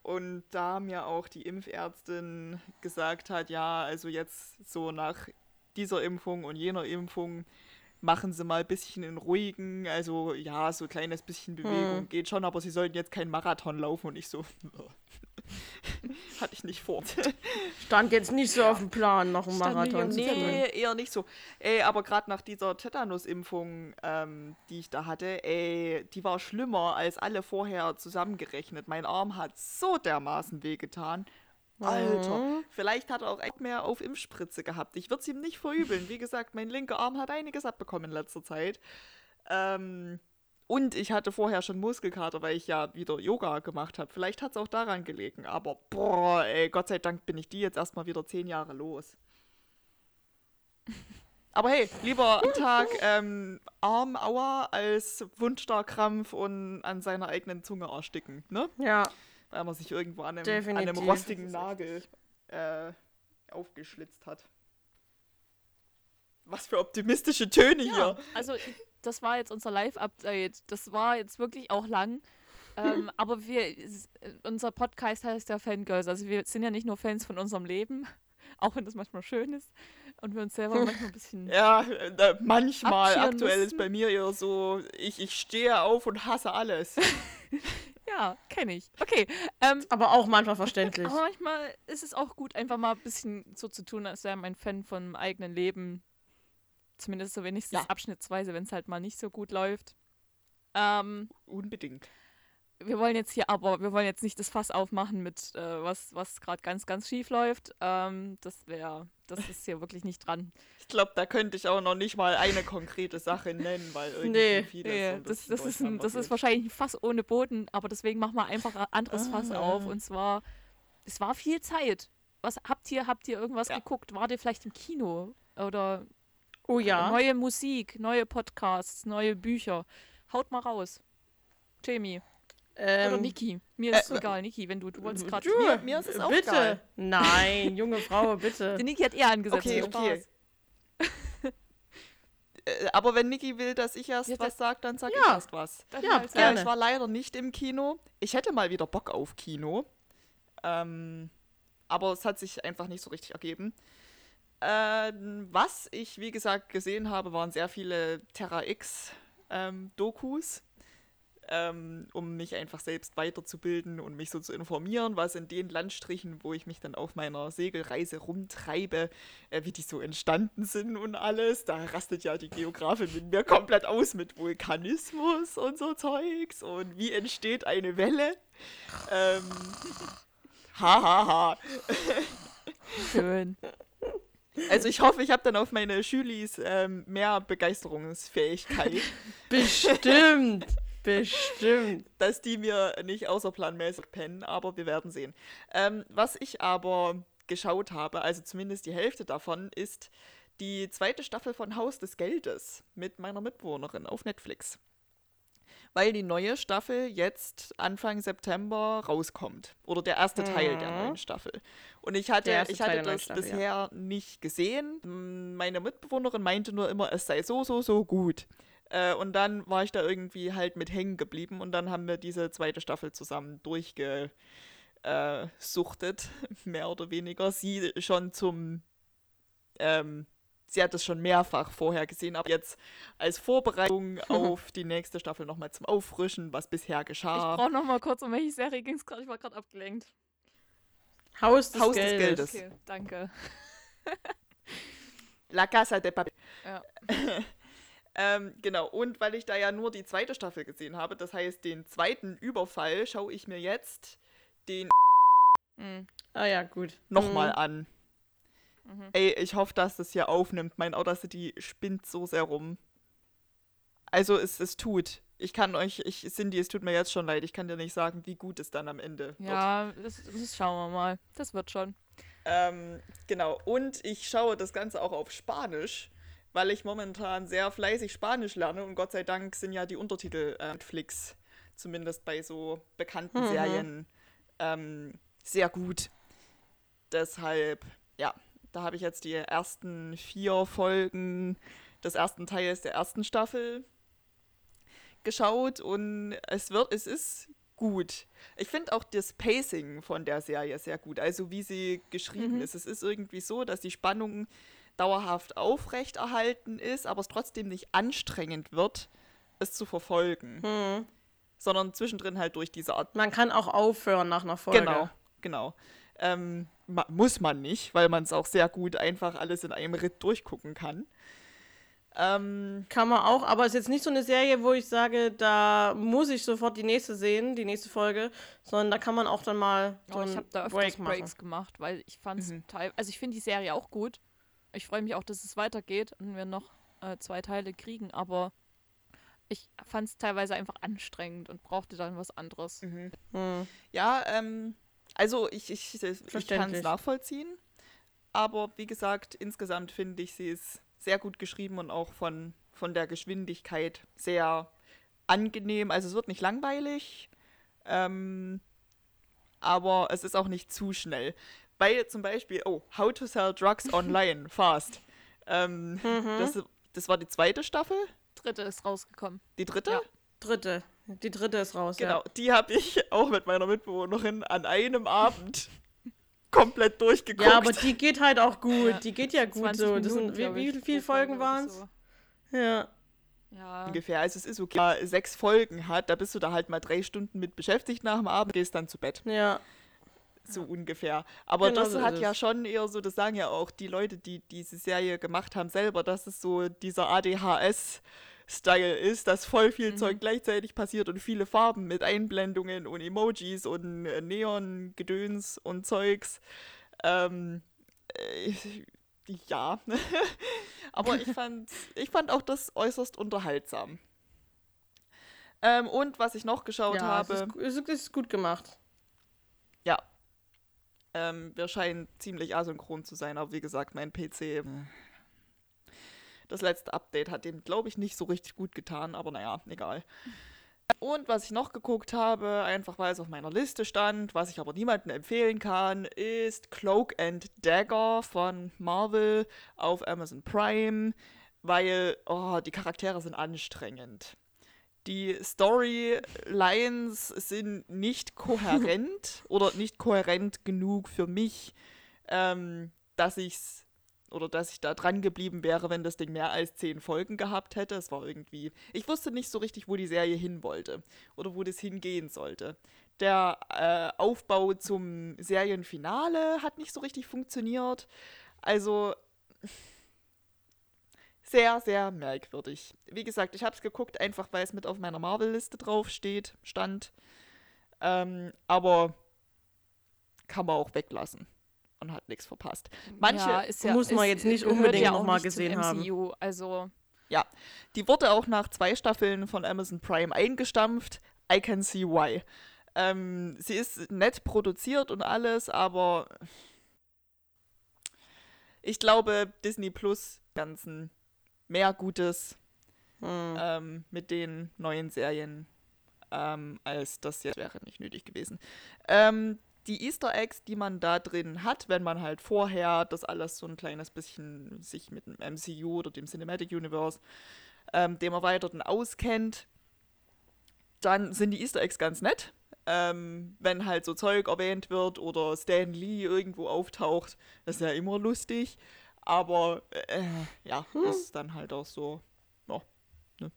Und da mir auch die Impfärztin gesagt hat, ja, also jetzt so nach dieser Impfung und jener Impfung machen Sie mal ein bisschen in ruhigen, also ja, so ein kleines bisschen Bewegung Hm. geht schon, aber Sie sollten jetzt keinen Marathon laufen und ich so, [LAUGHS] hatte ich nicht vor. Stand jetzt nicht so auf dem Plan, noch nicht Marathon dem machen. Nee, eher nicht so. Ey, aber gerade nach dieser Tetanus-Impfung, ähm, die ich da hatte, ey, die war schlimmer als alle vorher zusammengerechnet. Mein Arm hat so dermaßen wehgetan. Alter, Mhm. vielleicht hat er auch echt mehr auf Impfspritze gehabt. Ich würde es ihm nicht verübeln. Wie gesagt, mein linker Arm hat einiges abbekommen in letzter Zeit. Ähm, und ich hatte vorher schon Muskelkater, weil ich ja wieder Yoga gemacht habe. Vielleicht hat es auch daran gelegen. Aber boah, ey, Gott sei Dank bin ich die jetzt erstmal wieder zehn Jahre los. Aber hey, lieber am Tag ähm, Arm, Aua, als Wundstarkrampf und an seiner eigenen Zunge ersticken, ne? Ja, Weil man sich irgendwo an einem, an einem rostigen Nagel äh, aufgeschlitzt hat. Was für optimistische Töne Ja, hier. also das war jetzt unser Live-Update. Das war jetzt wirklich auch lang. Ähm, [LAUGHS] aber wir, unser Podcast heißt ja Fangirls. Also wir sind ja nicht nur Fans von unserem Leben, [LAUGHS] auch wenn das manchmal schön ist und wir uns selber [LAUGHS] manchmal ein bisschen. Ja, äh, manchmal. Aktuell ist müssen. bei mir eher so, ich, ich stehe auf und hasse alles. Ja, kenne ich. Okay. Ähm, aber auch manchmal verständlich. aber manchmal ist es auch gut, einfach mal ein bisschen so zu tun, als wäre man ein Fan vom eigenen Leben. Zumindest so wenigstens Ja. abschnittsweise, wenn es halt mal nicht so gut läuft. Ähm, Unbedingt. Wir wollen jetzt hier aber, wir wollen jetzt nicht das Fass aufmachen mit äh, was, was gerade ganz, ganz schief läuft. Ähm, das wäre, das ist hier wirklich nicht dran. Ich glaube, da könnte ich auch noch nicht mal eine konkrete Sache nennen, weil irgendwie Nee. vieles Nee, so das, das, ist ein, das ist wahrscheinlich ein Fass ohne Boden, aber deswegen machen wir einfach ein anderes Fass Ah. auf. Und zwar, es war viel Zeit. Was habt ihr, habt ihr irgendwas Ja. geguckt? Wart ihr vielleicht im Kino? Oder Oh ja. neue Musik, neue Podcasts, neue Bücher? Haut mal raus. Jamie. Oder Ähm, Niki. Mir ist äh, egal, Niki, wenn du, du wolltest gerade. Mir- mir ist es auch bitte. egal. Nein, [LAUGHS] junge Frau, bitte. Die Niki hat eher angesetzt. Okay, okay. Spaß. [LAUGHS] Äh, aber wenn Niki will, dass ich erst Ja, was sage, dann sage ich Ja. erst was. Ja, halt Gerne. ich war leider nicht im Kino. Ich hätte mal wieder Bock auf Kino. Ähm, aber es hat sich einfach nicht so richtig ergeben. Ähm, was ich, wie gesagt, gesehen habe, waren sehr viele Terra X ähm, Dokus, ähm, um mich einfach selbst weiterzubilden und mich so zu informieren, was in den Landstrichen, wo ich mich dann auf meiner Segelreise rumtreibe, äh, wie die so entstanden sind und alles. Da rastet ja die Geografin mit mir komplett aus mit Vulkanismus und so Zeugs und wie entsteht eine Welle. Ähm, [LAUGHS] ha, ha, ha. Schön. Also ich hoffe, ich habe dann auf meine Schülis ähm, mehr Begeisterungsfähigkeit, Bestimmt. Bestimmt. dass die mir nicht außerplanmäßig pennen, aber wir werden sehen. Ähm, was ich aber geschaut habe, also zumindest die Hälfte davon, ist die zweite Staffel von Haus des Geldes mit meiner Mitbewohnerin auf Netflix. Weil die neue Staffel jetzt Anfang September rauskommt. Oder der erste Teil der Mhm. neuen Staffel. Und ich hatte, Der ich hatte der das Staffel, bisher nicht gesehen. Meine Mitbewohnerin meinte nur immer, es sei so, so, so gut. Äh, und dann war ich da irgendwie halt mit hängen geblieben und dann haben wir diese zweite Staffel zusammen durchgesuchtet, [LAUGHS] mehr oder weniger. Sie schon zum, ähm, sie hat es schon mehrfach vorher gesehen, aber jetzt als Vorbereitung [LAUGHS] auf die nächste Staffel nochmal zum Auffrischen, was bisher Ich geschah. brauche noch mal kurz, um welche Serie ging es gerade? Ich war gerade abgelenkt. Haus des Haus des Geldes. Geldes. Okay, danke. [LAUGHS] La Casa de Papel. Ja. Ähm, genau, und weil ich da ja nur die zweite Staffel gesehen habe, das heißt den zweiten Überfall, schaue ich mir jetzt den Hm. Ah ja, gut. nochmal Mhm. an. Mhm. Ey, ich hoffe, dass das hier aufnimmt. Mein Audacity spinnt so sehr rum. Also es, es tut. Ich kann euch, ich, Cindy, es tut mir jetzt schon leid. Ich kann dir nicht sagen, wie gut es dann am Ende wird. Ja, das, das schauen wir mal. Das wird schon. Ähm, genau, und ich schaue das Ganze auch auf Spanisch, weil ich momentan sehr fleißig Spanisch lerne und Gott sei Dank sind ja die Untertitel äh, Netflix, zumindest bei so bekannten Mhm. Serien, ähm, sehr gut. Deshalb, ja, da habe ich jetzt die ersten vier Folgen des ersten Teils der ersten Staffel geschaut und es wird, es ist gut. Ich finde auch das Pacing von der Serie sehr gut, also wie sie geschrieben Mhm. ist. Es ist irgendwie so, dass die Spannung dauerhaft aufrechterhalten ist, aber es trotzdem nicht anstrengend wird, es zu verfolgen, Mhm. sondern zwischendrin halt durch diese Art. Man kann auch aufhören nach einer Folge. Genau, genau. Ähm, ma muss man nicht, weil man es auch sehr gut einfach alles in einem Ritt durchgucken kann. Ähm, Kann man auch, aber es ist jetzt nicht so eine Serie, wo ich sage, da muss ich sofort die nächste sehen, die nächste Folge, sondern da kann man auch dann mal so Aber ich habe da öfters Break machen. Breaks gemacht, weil ich fand es Mhm. teil Also ich finde die Serie auch gut. Ich freue mich auch, dass es weitergeht und wir noch äh, zwei Teile kriegen, aber ich fand es teilweise einfach anstrengend und brauchte dann was anderes. mhm. Hm. Ja, ähm, also ich, ich, ich kann es nachvollziehen. Aber wie gesagt, insgesamt finde ich, sie ist sehr gut geschrieben und auch von, von der Geschwindigkeit sehr angenehm. Also es wird nicht langweilig, ähm, aber es ist auch nicht zu schnell. Weil zum Beispiel, oh, How to Sell Drugs [LAUGHS] Online Fast. Ähm, Mhm. das, das war die zweite Staffel, Dritte ist rausgekommen. die dritte. Ja. Dritte. Die dritte ist raus, Genau, die habe ich auch mit meiner Mitbewohnerin an einem Abend [LAUGHS] komplett durchgeguckt. ja. Ja, aber die geht halt auch gut. Ja. Die geht ja gut 20 so. Das Minuten, sind, wie, wie viele Folgen oder waren es? so. Ja. Ja. ungefähr. Also es ist okay. Wenn man Sechs Folgen hat, da bist du da halt mal drei Stunden mit beschäftigt nach dem Abend, gehst dann zu Bett. Ja. So ungefähr. Aber Genau das so hat ja schon eher so, das sagen ja auch die Leute, die diese Serie gemacht haben, selber, dass es so dieser ADHS-Style ist, dass voll viel Mhm. Zeug gleichzeitig passiert und viele Farben mit Einblendungen und Emojis und äh, Neon-Gedöns und Zeugs. Ähm, äh, ja. [LAUGHS] Aber ich fand, ich fand auch das äußerst unterhaltsam. Ähm, und was ich noch geschaut ja, habe. Es ist, es ist gut gemacht. Ja. Ähm, wir scheinen ziemlich asynchron zu sein, aber wie gesagt, mein PC. Das letzte Update hat dem, glaube ich, nicht so richtig gut getan, aber naja, egal. Und was ich noch geguckt habe, einfach weil es auf meiner Liste stand, was ich aber niemandem empfehlen kann, ist Cloak and Dagger von Marvel auf Amazon Prime, weil oh, die Charaktere sind anstrengend. Die Storylines sind nicht kohärent [LAUGHS] oder nicht kohärent genug für mich, ähm, dass ich's oder dass ich da dran geblieben wäre, wenn das Ding mehr als zehn Folgen gehabt hätte. Es war irgendwie. Ich wusste nicht so richtig, wo die Serie hin wollte oder wo das hingehen sollte. Der äh, Aufbau zum Serienfinale hat nicht so richtig funktioniert. Also sehr, sehr merkwürdig. Wie gesagt, ich habe es geguckt, einfach weil es mit auf meiner Marvel-Liste drauf steht, stand. Ähm, aber kann man auch weglassen und hat nichts verpasst. Manche ja, ist ja, muss man ist- jetzt nicht gehört unbedingt ja noch auch mal nicht gesehen zum haben. MCU, Also, Die wurde auch nach zwei Staffeln von Amazon Prime eingestampft. I can see why. Ähm, sie ist nett produziert und alles, aber ich glaube, Disney Plus ganzen mehr Gutes Hm. ähm, mit den neuen Serien, ähm, als das jetzt wäre nicht nötig gewesen. Ähm, die Easter Eggs, die man da drin hat, wenn man halt vorher das alles so ein kleines bisschen sich mit dem MCU oder dem Cinematic Universe ähm, dem Erweiterten auskennt, dann sind die Easter Eggs ganz nett. Ähm, wenn halt so Zeug erwähnt wird oder Stan Lee irgendwo auftaucht, das ist ja immer lustig. Aber äh, ja, hm. ist dann halt auch so, ja, ne?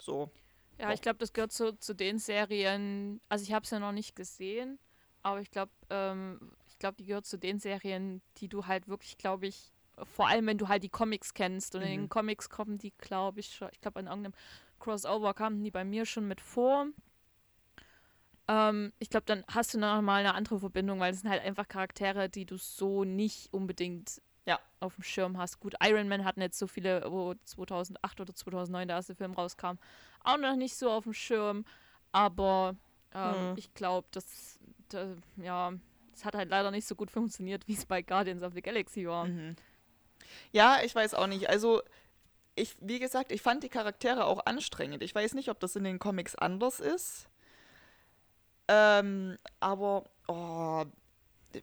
So. Ja, ich glaube, das gehört so zu den Serien, also ich habe es ja noch nicht gesehen, aber ich glaube, ähm, ich glaube, die gehört zu den Serien, die du halt wirklich, glaube ich, vor allem wenn du halt die Comics kennst und mhm. in den mhm. Comics kommen die, glaube ich, schon, ich glaube, in irgendeinem Crossover kamen die bei mir schon mit vor. Ähm, ich glaube, dann hast du noch mal eine andere Verbindung, weil es sind halt einfach Charaktere, die du so nicht unbedingt ja. auf dem Schirm hast. Gut, Iron Man hatten jetzt so viele, wo 2008 oder 2009 der erste Film rauskam, auch noch nicht so auf dem Schirm. Aber ähm, mhm. ich glaube, das, das, ja, es hat halt leider nicht so gut funktioniert, wie es bei Guardians of the Galaxy war. Mhm. Ja, ich weiß auch nicht. Also, ich, wie gesagt, ich fand die Charaktere auch anstrengend. Ich weiß nicht, ob das in den Comics anders ist. Ähm, aber, oh,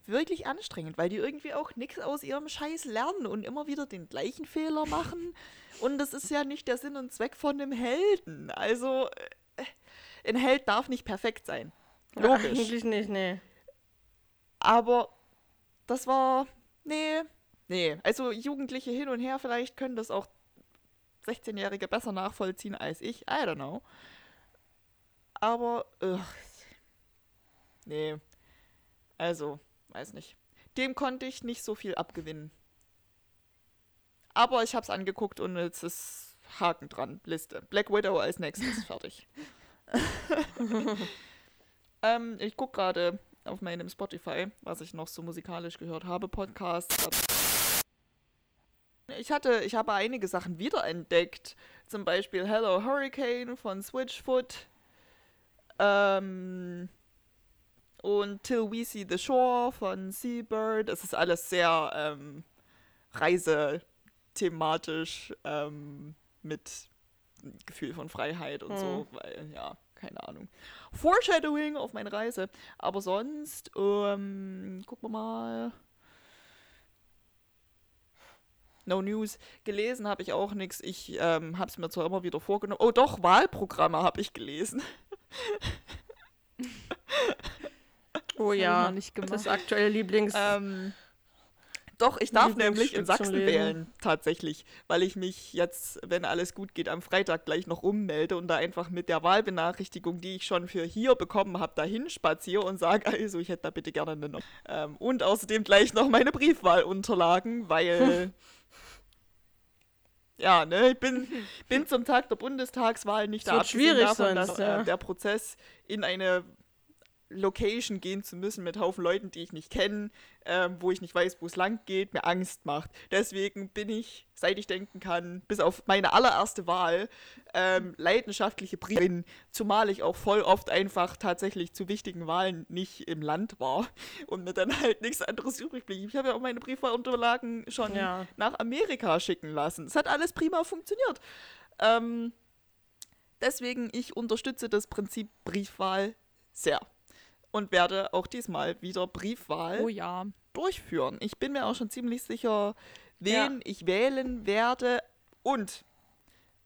wirklich anstrengend, weil die irgendwie auch nichts aus ihrem Scheiß lernen und immer wieder den gleichen Fehler machen. Und das ist ja nicht der Sinn und Zweck von einem Helden. Also, äh, ein Held darf nicht perfekt sein. Logisch. Ja, eigentlich nicht, nee. Aber das war, nee, nee. Also Jugendliche hin und her vielleicht können das auch 16-Jährige besser nachvollziehen als ich. I don't know. Aber, ugh, nee. Also, weiß nicht. Dem konnte ich nicht so viel abgewinnen. Aber ich hab's angeguckt und jetzt ist Haken dran. Liste. Black Widow als nächstes. [LAUGHS] Fertig. ähm, ich guck gerade auf meinem Spotify, was ich noch so musikalisch gehört habe, Podcasts. Ich hatte, ich habe einige Sachen wiederentdeckt. Zum Beispiel Hello Hurricane von Switchfoot. Ähm, und Till We See the Shore von Seabird. Es ist alles sehr ähm, reisethematisch ähm, mit Gefühl von Freiheit und hm. so, weil, ja, keine Ahnung. Foreshadowing auf meine Reise. Aber sonst, ähm, gucken wir mal. No News. Gelesen habe ich auch nichts. Ich ähm, habe es mir zwar immer wieder vorgenommen. Oh doch, Wahlprogramme habe ich gelesen. [LAUGHS] oh ja, das aktuelle Lieblings... Ähm, doch, ich darf nämlich in Sachsen wählen, tatsächlich, weil ich mich jetzt, wenn alles gut geht, am Freitag gleich noch ummelde und da einfach mit der Wahlbenachrichtigung, die ich schon für hier bekommen habe, dahin spaziere und sage, also ich hätte da bitte gerne eine noch. Ähm, und außerdem gleich noch meine Briefwahlunterlagen, weil [LAUGHS] ja, ne, ich bin, bin zum Tag der Bundestagswahl nicht da schwierig davon, dass ja. äh, der Prozess in eine Location gehen zu müssen mit Haufen Leuten, die ich nicht kenne, ähm, wo ich nicht weiß, wo es lang geht, mir Angst macht. Deswegen bin ich, seit ich denken kann, bis auf meine allererste Wahl, ähm, leidenschaftliche Briefin, zumal ich auch voll oft einfach tatsächlich zu wichtigen Wahlen nicht im Land war und mir dann halt nichts anderes übrig blieb. Ich habe ja auch meine Briefwahlunterlagen schon ja. nach Amerika schicken lassen. Es hat alles prima funktioniert. Ähm, deswegen, ich unterstütze das Prinzip Briefwahl sehr und werde auch diesmal wieder Briefwahl oh, ja. durchführen. Ich bin mir auch schon ziemlich sicher, wen ja. ich wählen werde. Und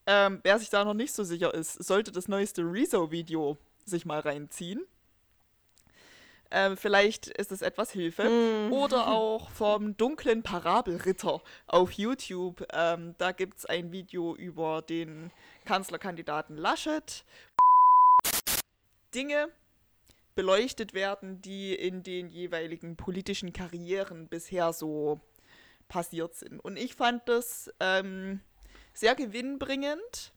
ähm, wer sich da noch nicht so sicher ist, sollte das neueste Rezo-Video sich mal reinziehen. Ähm, vielleicht ist es etwas Hilfe. Mm. Oder [LAUGHS] auch vom dunklen Parabelritter auf YouTube. Ähm, da gibt es ein Video über den Kanzlerkandidaten Laschet. Dinge, beleuchtet werden, die in den jeweiligen politischen Karrieren bisher so passiert sind. Und ich fand das ähm, sehr gewinnbringend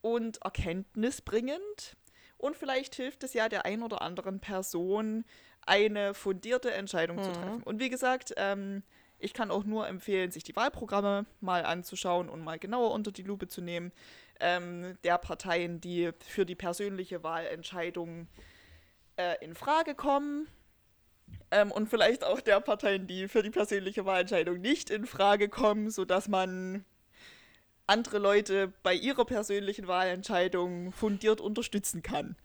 und erkenntnisbringend. Und vielleicht hilft es ja der ein oder anderen Person, eine fundierte Entscheidung mhm. zu treffen. Und wie gesagt, ähm, ich kann auch nur empfehlen, sich die Wahlprogramme mal anzuschauen und mal genauer unter die Lupe zu nehmen. Ähm, der Parteien, die für die persönliche Wahlentscheidung äh, in Frage kommen. Ähm, und vielleicht auch der Parteien, die für die persönliche Wahlentscheidung nicht in Frage kommen, sodass man andere Leute bei ihrer persönlichen Wahlentscheidung fundiert unterstützen kann.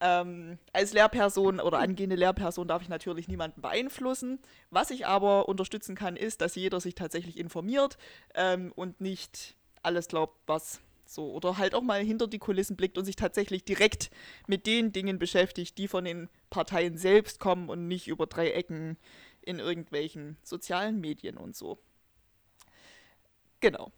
Ähm, als Lehrperson oder angehende Lehrperson darf ich natürlich niemanden beeinflussen. Was ich aber unterstützen kann, ist, dass jeder sich tatsächlich informiert ähm, und nicht alles glaubt, was so. Oder halt auch mal hinter die Kulissen blickt und sich tatsächlich direkt mit den Dingen beschäftigt, die von den Parteien selbst kommen und nicht über drei Ecken in irgendwelchen sozialen Medien und so. Genau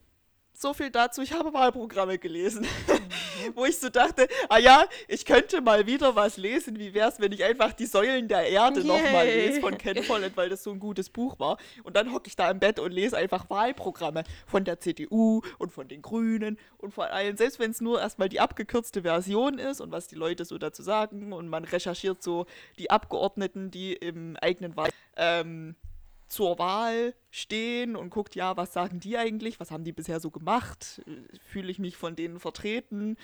so viel dazu. Ich habe Wahlprogramme gelesen, mhm. [LAUGHS] wo ich so dachte, ah ja, ich könnte mal wieder was lesen. Wie wäre es, wenn ich einfach die Säulen der Erde nochmal lese von Ken Follett, weil das so ein gutes Buch war. Und dann hocke ich da im Bett und lese einfach Wahlprogramme von der CDU und von den Grünen und von allen, selbst wenn es nur erstmal die abgekürzte Version ist und was die Leute so dazu sagen und man recherchiert so die Abgeordneten, die im eigenen Wahl ähm, zur Wahl stehen und guckt, ja, was sagen die eigentlich, was haben die bisher so gemacht, fühle ich mich von denen vertreten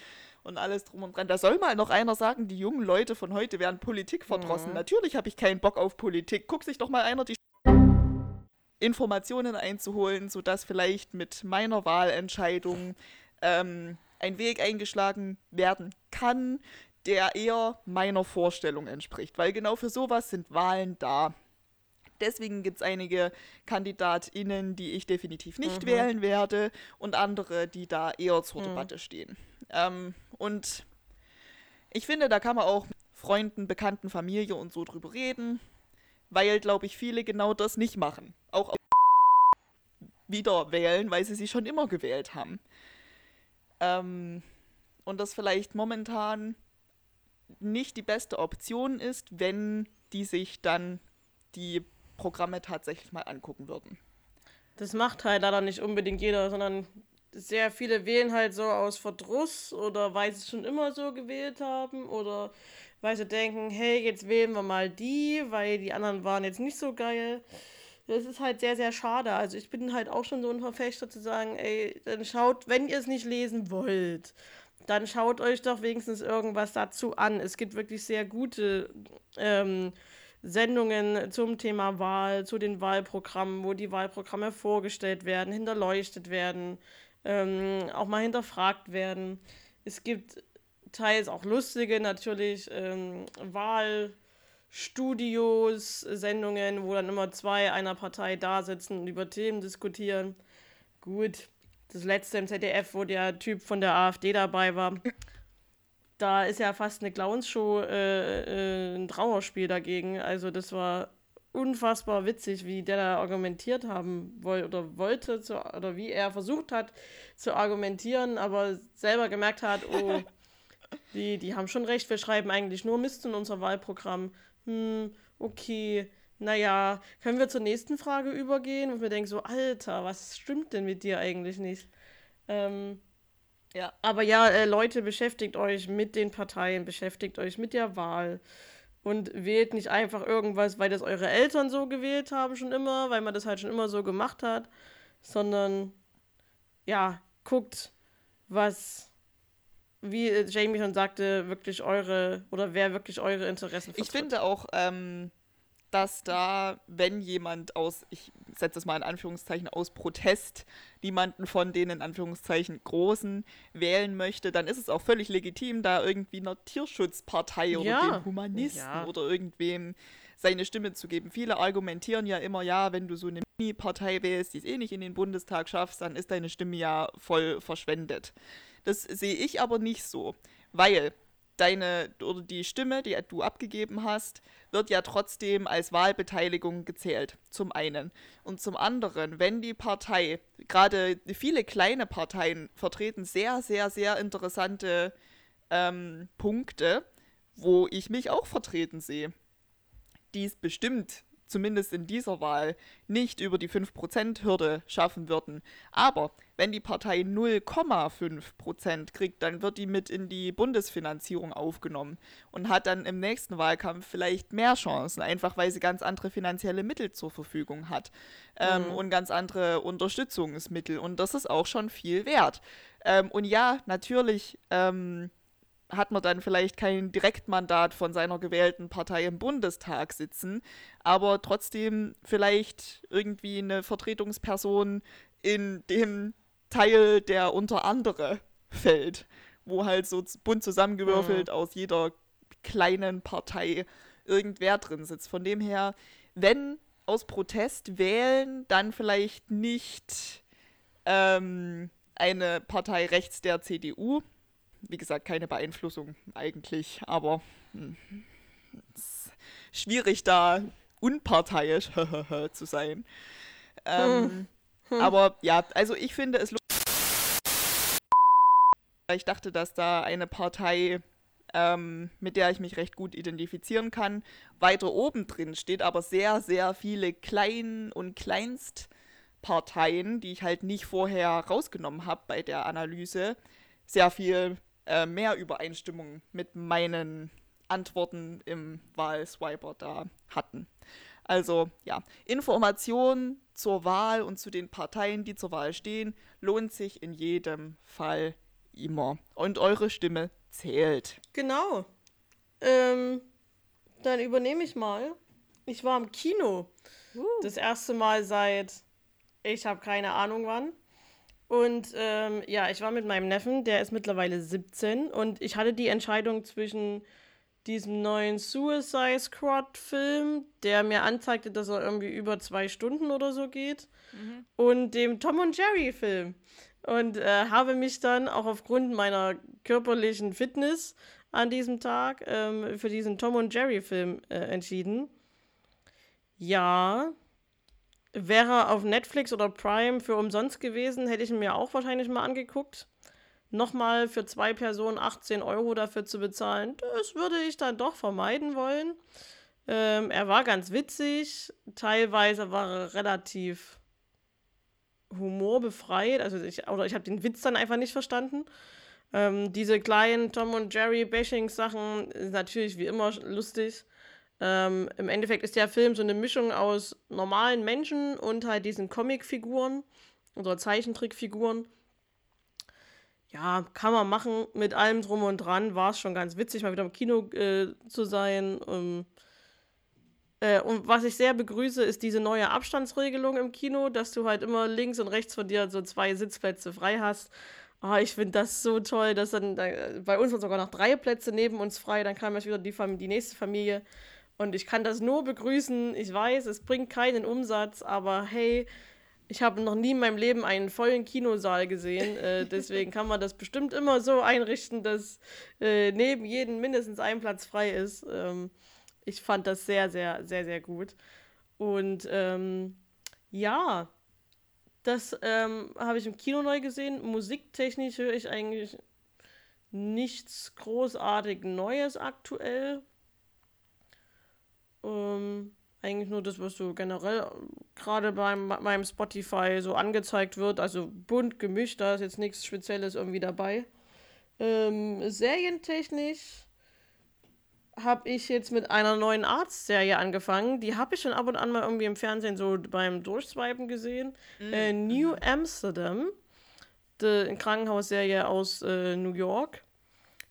und alles drum und dran. Da soll mal noch einer sagen, die jungen Leute von heute werden Politik verdrossen. Mhm. Natürlich habe ich keinen Bock auf Politik. Guck sich doch mal einer die Informationen einzuholen, sodass vielleicht mit meiner Wahlentscheidung ähm, ein Weg eingeschlagen werden kann, der eher meiner Vorstellung entspricht. Weil genau für sowas sind Wahlen da. Deswegen gibt es einige KandidatInnen, die ich definitiv nicht mhm. wählen werde und andere, die da eher zur mhm. Debatte stehen. Ähm, und ich finde, da kann man auch mit Freunden, Bekannten, Familie und so drüber reden, weil, glaube ich, viele genau das nicht machen. Auch wieder wählen, weil sie sie schon immer gewählt haben. Ähm, und das vielleicht momentan nicht die beste Option ist, wenn die sich dann die Programme tatsächlich mal angucken würden. Das macht halt leider nicht unbedingt jeder, sondern sehr viele wählen halt so aus Verdruss oder weil sie es schon immer so gewählt haben oder weil sie denken, hey, jetzt wählen wir mal die, weil die anderen waren jetzt nicht so geil. Das ist halt sehr, sehr schade. Also ich bin halt auch schon so ein Verfechter zu sagen, ey, dann schaut, wenn ihr es nicht lesen wollt, dann schaut euch doch wenigstens irgendwas dazu an. Es gibt wirklich sehr gute ähm, Sendungen zum Thema Wahl, zu den Wahlprogrammen, wo die Wahlprogramme vorgestellt werden, hinterleuchtet werden, ähm, auch mal hinterfragt werden. Es gibt teils auch lustige natürlich ähm, Wahlstudios, Sendungen, wo dann immer zwei einer Partei da sitzen und über Themen diskutieren. Gut, das letzte im ZDF, wo der Typ von der AfD dabei war, da ist ja fast eine Clownsshow äh, äh, ein Trauerspiel dagegen. Also das war unfassbar witzig, wie der da argumentiert haben wollte oder wollte zu, oder wie er versucht hat zu argumentieren, aber selber gemerkt hat, oh, [LAUGHS] die, die haben schon recht, wir schreiben eigentlich nur Mist in unser Wahlprogramm. Hm, okay, naja, können wir zur nächsten Frage übergehen? Und wir denken so, Alter, was stimmt denn mit dir eigentlich nicht? Ähm, ja. Aber ja, äh, Leute, beschäftigt euch mit den Parteien, beschäftigt euch mit der Wahl. Und wählt nicht einfach irgendwas, weil das eure Eltern so gewählt haben schon immer, weil man das halt schon immer so gemacht hat, sondern ja, guckt, was, wie Jamie schon sagte, wirklich eure oder wer wirklich eure Interessen vertritt. Ich finde auch, ähm, dass da, wenn jemand aus, ich setze es mal in Anführungszeichen, aus Protest niemanden von den in Anführungszeichen Großen wählen möchte, dann ist es auch völlig legitim, da irgendwie einer Tierschutzpartei oder ja. dem Humanisten ja. oder irgendwem seine Stimme zu geben. Viele argumentieren ja immer, ja, wenn du so eine Mini-Partei wählst, die es eh nicht in den Bundestag schaffst, dann ist deine Stimme ja voll verschwendet. Das sehe ich aber nicht so, weil deine oder die Stimme, die du abgegeben hast, wird ja trotzdem als Wahlbeteiligung gezählt. Zum einen. Und zum anderen, wenn die Partei, gerade viele kleine Parteien vertreten sehr, sehr, sehr interessante ähm, Punkte, wo ich mich auch vertreten sehe, die es bestimmt zumindest in dieser Wahl, nicht über die 5%-Hürde schaffen würden. Aber wenn die Partei 0,5% kriegt, dann wird die mit in die Bundesfinanzierung aufgenommen und hat dann im nächsten Wahlkampf vielleicht mehr Chancen, einfach weil sie ganz andere finanzielle Mittel zur Verfügung hat ähm, mhm. und ganz andere Unterstützungsmittel. Und das ist auch schon viel wert. Ähm, und ja, natürlich. Ähm, hat man dann vielleicht kein Direktmandat von seiner gewählten Partei im Bundestag sitzen, aber trotzdem vielleicht irgendwie eine Vertretungsperson in dem Teil, der unter andere fällt, wo halt so bunt zusammengewürfelt mhm. aus jeder kleinen Partei irgendwer drin sitzt. Von dem her, wenn aus Protest wählen, dann vielleicht nicht ähm, eine Partei rechts der CDU. Wie gesagt, keine Beeinflussung eigentlich, aber hm, schwierig da unparteiisch [LAUGHS] zu sein. Ähm, hm. Hm. Aber ja, also ich finde es ich dachte, dass da eine Partei, ähm, mit der ich mich recht gut identifizieren kann, weiter oben drin steht, aber sehr, sehr viele Klein- und Kleinstparteien, die ich halt nicht vorher rausgenommen habe bei der Analyse, sehr viel äh, mehr Übereinstimmung mit meinen Antworten im Wahlswiper da hatten. Also ja, Informationen zur Wahl und zu den Parteien, die zur Wahl stehen, lohnt sich in jedem Fall immer. Und eure Stimme zählt. Genau. Ähm, dann übernehme ich mal. Ich war im Kino. Uh. Das erste Mal seit, ich habe keine Ahnung wann. Und ähm, ja, ich war mit meinem Neffen, der ist mittlerweile 17. Und ich hatte die Entscheidung zwischen diesem neuen Suicide Squad-Film, der mir anzeigte, dass er irgendwie über zwei Stunden oder so geht, mhm. und dem Tom und Jerry-Film. Und äh, habe mich dann auch aufgrund meiner körperlichen Fitness an diesem Tag ähm, für diesen Tom und Jerry-Film äh, entschieden. Ja, wäre auf Netflix oder Prime für umsonst gewesen, hätte ich ihn mir auch wahrscheinlich mal angeguckt nochmal für zwei Personen 18 Euro dafür zu bezahlen, das würde ich dann doch vermeiden wollen. Ähm, er war ganz witzig, teilweise war er relativ humorbefreit, also ich, oder ich habe den Witz dann einfach nicht verstanden. Ähm, diese kleinen Tom und Jerry Bashing-Sachen sind natürlich wie immer lustig. Ähm, Im Endeffekt ist der Film so eine Mischung aus normalen Menschen und halt diesen Comicfiguren oder Zeichentrickfiguren ja, kann man machen mit allem drum und dran. War es schon ganz witzig, mal wieder im Kino äh, zu sein. Um, äh, und was ich sehr begrüße, ist diese neue Abstandsregelung im Kino, dass du halt immer links und rechts von dir so zwei Sitzplätze frei hast. Oh, ich finde das so toll, dass dann da, bei uns waren sogar noch drei Plätze neben uns frei. Dann kam erst wieder die, die nächste Familie. Und ich kann das nur begrüßen. Ich weiß, es bringt keinen Umsatz, aber hey, ich habe noch nie in meinem Leben einen vollen Kinosaal gesehen. Äh, [LAUGHS] deswegen kann man das bestimmt immer so einrichten, dass äh, neben jedem mindestens ein Platz frei ist. Ähm, ich fand das sehr, sehr, sehr, sehr gut. Und ähm, ja, das ähm, habe ich im Kino neu gesehen. Musiktechnisch höre ich eigentlich nichts großartig Neues aktuell. Ähm, eigentlich nur das, was so generell gerade beim meinem Spotify so angezeigt wird. Also bunt gemischt, da ist jetzt nichts Spezielles irgendwie dabei. Ähm, serientechnisch habe ich jetzt mit einer neuen Arztserie angefangen. Die habe ich schon ab und an mal irgendwie im Fernsehen so beim Durchswipen gesehen. Mhm. Äh, New mhm. Amsterdam, eine Krankenhausserie aus äh, New York.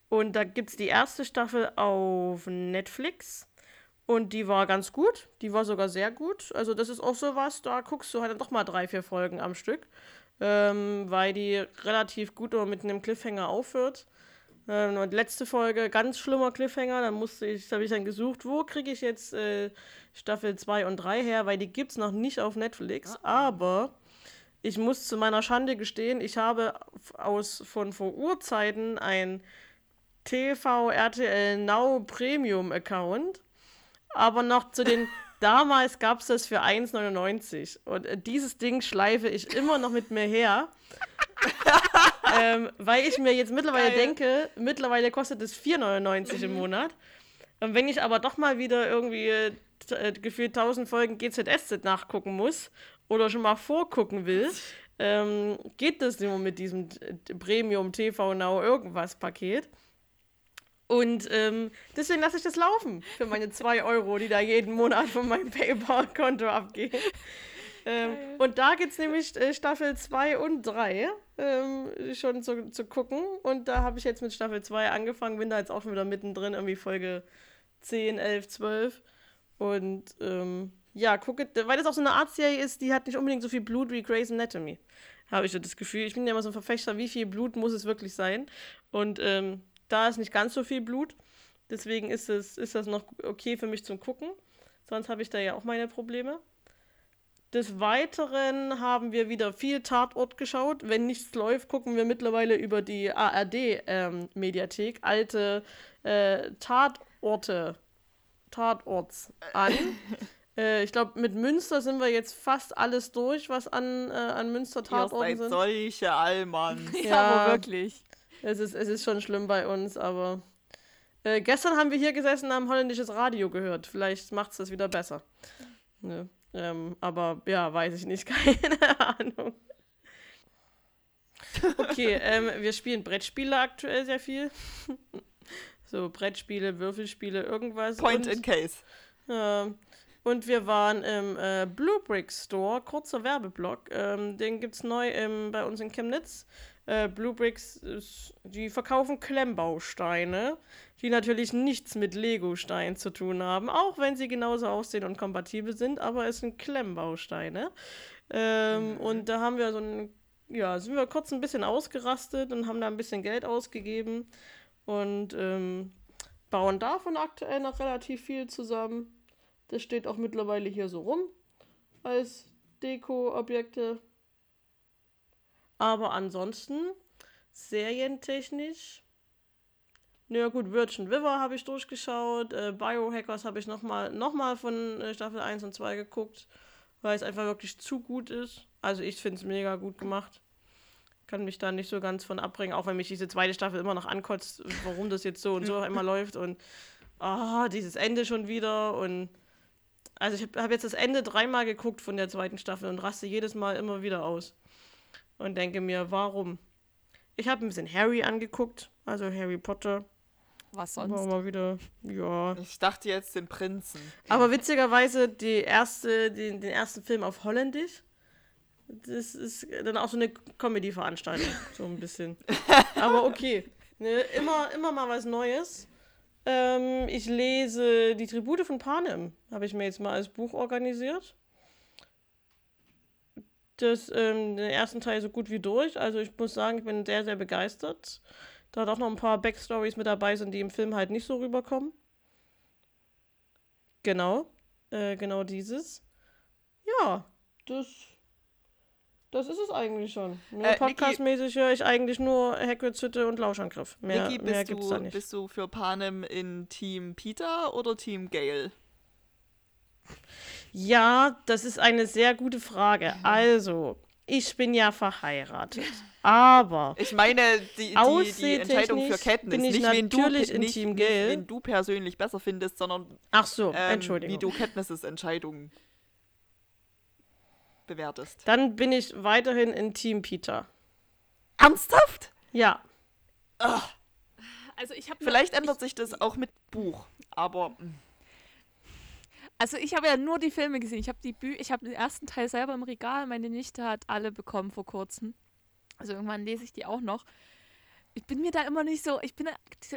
Und da gibt es die erste Staffel auf Netflix. Und die war ganz gut. Die war sogar sehr gut. Also, das ist auch so was, da guckst du halt dann doch mal drei, vier Folgen am Stück. Ähm, weil die relativ gut mit einem Cliffhanger aufhört. Ähm, und letzte Folge, ganz schlimmer Cliffhanger. Dann musste ich, habe ich dann gesucht, wo kriege ich jetzt äh, Staffel 2 und 3 her, weil die gibt es noch nicht auf Netflix. Ah. Aber ich muss zu meiner Schande gestehen, ich habe aus von vor Urzeiten ein TV RTL Now Premium Account aber noch zu den. [LAUGHS] Damals gab es das für 1,99 und äh, dieses Ding schleife ich immer noch mit mir her. [LAUGHS] ähm, weil ich mir jetzt mittlerweile Geil. denke, mittlerweile kostet es 4,99 mhm. im Monat. Und wenn ich aber doch mal wieder irgendwie äh gefühlt 1000 Folgen GZSZ nachgucken muss oder schon mal vorgucken will, [LAUGHS] ähm, geht das nur mit diesem Premium TV Now irgendwas Paket. Und ähm, deswegen lasse ich das laufen für meine 2 Euro, die da jeden Monat von meinem PayPal-Konto abgehen. Ähm, und da gibt es nämlich äh, Staffel 2 und 3 ähm, schon zu, zu gucken. Und da habe ich jetzt mit Staffel 2 angefangen, bin da jetzt auch schon wieder mittendrin, irgendwie Folge 10, 11, 12. Und ähm, ja, gucke, weil das auch so eine Art-Serie ist, die hat nicht unbedingt so viel Blut wie Grey's Anatomy. Habe ich so das Gefühl. Ich bin ja immer so ein Verfechter, wie viel Blut muss es wirklich sein. Und ähm, da ist nicht ganz so viel Blut. Deswegen ist, es, ist das noch okay für mich zum Gucken. Sonst habe ich da ja auch meine Probleme. Des Weiteren haben wir wieder viel Tatort geschaut. Wenn nichts läuft, gucken wir mittlerweile über die ARD-Mediathek ähm, alte äh, Tatorte, Tatorts an. [LAUGHS] äh, ich glaube, mit Münster sind wir jetzt fast alles durch, was an, äh, an Münster Tatorten sind. solche Allmann. ja, ja, aber wirklich. Es ist, es ist schon schlimm bei uns, aber äh, gestern haben wir hier gesessen und haben holländisches Radio gehört. Vielleicht macht es das wieder besser. Ne? Ähm, aber ja, weiß ich nicht, [LAUGHS] keine Ahnung. Okay, ähm, wir spielen Brettspiele aktuell sehr viel. [LAUGHS] so Brettspiele, Würfelspiele, irgendwas. Point und, in case. Äh, und wir waren im äh, Blue Brick Store, kurzer Werbeblock. Ähm, den gibt es neu im, bei uns in Chemnitz. Äh, Blue Bricks, die verkaufen Klemmbausteine, die natürlich nichts mit Lego-Steinen zu tun haben, auch wenn sie genauso aussehen und kompatibel sind, aber es sind Klemmbausteine. Ähm, mhm. Und da haben wir so ein, ja, sind wir kurz ein bisschen ausgerastet und haben da ein bisschen Geld ausgegeben und ähm, bauen davon aktuell noch relativ viel zusammen. Das steht auch mittlerweile hier so rum als Deko-Objekte. Aber ansonsten, serientechnisch, naja gut, Virgin River habe ich durchgeschaut, äh, Biohackers habe ich nochmal noch mal von äh, Staffel 1 und 2 geguckt, weil es einfach wirklich zu gut ist. Also ich finde es mega gut gemacht. Kann mich da nicht so ganz von abbringen, auch wenn mich diese zweite Staffel immer noch ankotzt, warum das jetzt so und so [LAUGHS] immer läuft und ah, dieses Ende schon wieder und also ich habe hab jetzt das Ende dreimal geguckt von der zweiten Staffel und raste jedes Mal immer wieder aus und denke mir, warum? Ich habe ein bisschen Harry angeguckt, also Harry Potter. Was sonst? War mal wieder, ja. Ich dachte jetzt den Prinzen. Aber witzigerweise die erste, die, den ersten Film auf Holländisch. Das ist dann auch so eine Comedy-Veranstaltung, so ein bisschen. [LAUGHS] Aber okay, ne, immer, immer mal was Neues. Ähm, ich lese die Tribute von Panem, habe ich mir jetzt mal als Buch organisiert das, ähm, den ersten Teil so gut wie durch. Also ich muss sagen, ich bin sehr, sehr begeistert. Da auch noch ein paar Backstories mit dabei sind, die im Film halt nicht so rüberkommen. Genau. Äh, genau dieses. Ja, das. Das ist es eigentlich schon. Äh, Podcastmäßig höre ich eigentlich nur Hagrid's Hütte und Lauschangriff. Mehr, Niki, mehr gibt's du, da nicht. Bist du für Panem in Team Peter oder Team Gale? Ja, das ist eine sehr gute Frage. Also, ich bin ja verheiratet. [LAUGHS] Aber. Ich meine, die, die, die Entscheidung für bin ich nicht, natürlich wen du, nicht, Team Gale. wen du persönlich besser findest, sondern. Ach so, ähm, Entschuldigung. Wie du Katniss' Entscheidung bewertest. Dann bin ich weiterhin in Team Peter. Ernsthaft? Ja. Ugh. Also ich habe. Vielleicht ändert sich das auch mit Buch, aber. Hm. Also ich habe ja nur die Filme gesehen. Ich habe die Bü ich habe den ersten Teil selber im Regal. Meine Nichte hat alle bekommen vor kurzem. Also irgendwann lese ich die auch noch. Ich bin mir da immer nicht so, ich bin,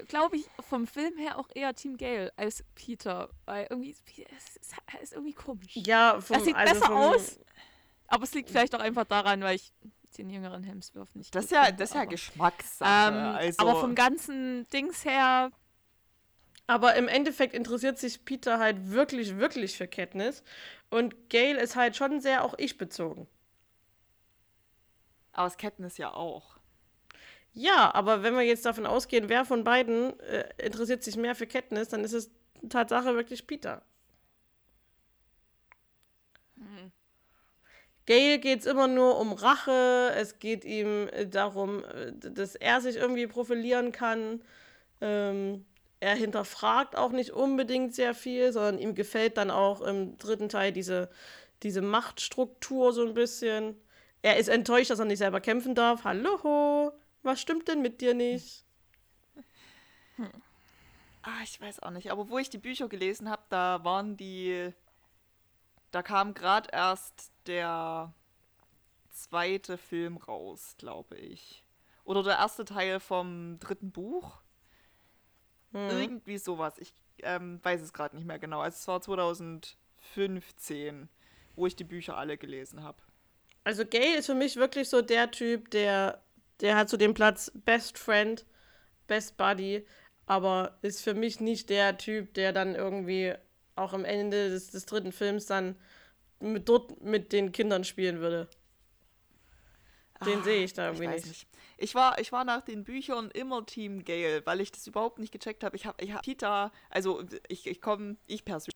glaube ich, vom Film her auch eher Team Gale als Peter. Weil irgendwie ist, ist, ist irgendwie komisch. Ja, vom, das sieht also besser aus. Aber es liegt vielleicht auch einfach daran, weil ich den jüngeren Hemsworth nicht. Das ist ja, das ist ja Geschmackssache. Ähm, also. Aber vom ganzen Dings her aber im Endeffekt interessiert sich Peter halt wirklich, wirklich für Katniss. Und Gail ist halt schon sehr auch ich-bezogen. Aber es Katniss ja auch. Ja, aber wenn wir jetzt davon ausgehen, wer von beiden äh, interessiert sich mehr für Katniss, dann ist es Tatsache wirklich Peter. Mhm. Gail geht es immer nur um Rache. Es geht ihm äh, darum, äh, dass er sich irgendwie profilieren kann. Ähm, er hinterfragt auch nicht unbedingt sehr viel, sondern ihm gefällt dann auch im dritten Teil diese, diese Machtstruktur so ein bisschen. Er ist enttäuscht, dass er nicht selber kämpfen darf. Hallo, was stimmt denn mit dir nicht? Hm. Ah, ich weiß auch nicht. Aber wo ich die Bücher gelesen habe, da waren die. Da kam gerade erst der zweite Film raus, glaube ich. Oder der erste Teil vom dritten Buch. Mhm. Irgendwie sowas. Ich ähm, weiß es gerade nicht mehr genau. Also es war 2015, wo ich die Bücher alle gelesen habe. Also Gay ist für mich wirklich so der Typ, der, der hat so den Platz Best Friend, Best Buddy, aber ist für mich nicht der Typ, der dann irgendwie auch am Ende des, des dritten Films dann mit, dort mit den Kindern spielen würde. Den Ah, sehe ich da irgendwie weiß nicht. Ich war, ich war nach den Büchern immer Team Gale, weil ich das überhaupt nicht gecheckt habe. Ich habe ich hab Peter, also ich, ich komme, ich persönlich.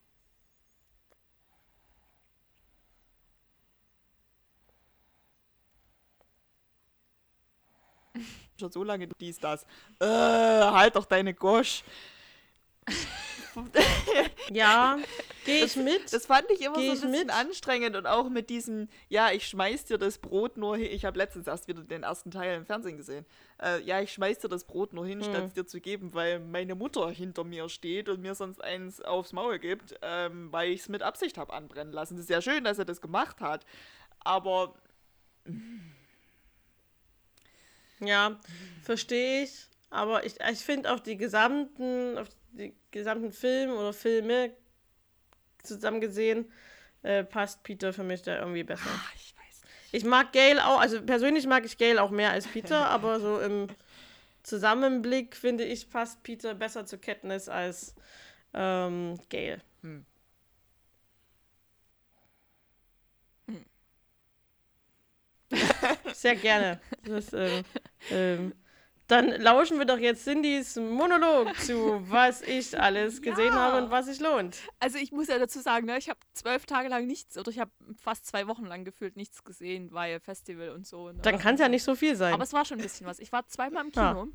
[LAUGHS] Schon so lange dies, das. Äh, halt doch deine Gosch. Ja, gehe ich mit. Das fand ich immer Geh so ein bisschen mit? anstrengend und auch mit diesem, ja, ich schmeiß dir das Brot nur hin. Ich habe letztens erst wieder den ersten Teil im Fernsehen gesehen. Äh, ja, ich schmeiß dir das Brot nur hin, Hm. statt es dir zu geben, weil meine Mutter hinter mir steht und mir sonst eins aufs Maul gibt, ähm, weil ich es mit Absicht habe anbrennen lassen. Das ist ja schön, dass er das gemacht hat. Aber Ja, verstehe ich. Aber ich, ich finde auch die gesamten, auf die gesamten Filme oder Filme zusammen gesehen, äh, passt Peter für mich da irgendwie besser. ach, ich weiß nicht. Ich mag Gail auch, also persönlich mag ich Gail auch mehr als Peter, [LAUGHS] aber so im Zusammenblick finde ich, passt Peter besser zu Katniss als ähm, Gail. Hm. [LAUGHS] Sehr gerne. Das, ähm, ähm, dann lauschen wir doch jetzt Cindys Monolog zu, was ich alles [LAUGHS] gesehen Ja. habe und was sich lohnt. Also ich muss ja dazu sagen, ne, ich habe zwölf Tage lang nichts oder ich habe fast zwei Wochen lang gefühlt nichts gesehen, weil Festival und so. Ne? Dann kann es ja nicht so viel sein. Aber es war schon ein bisschen was. Ich war zweimal im. Kino.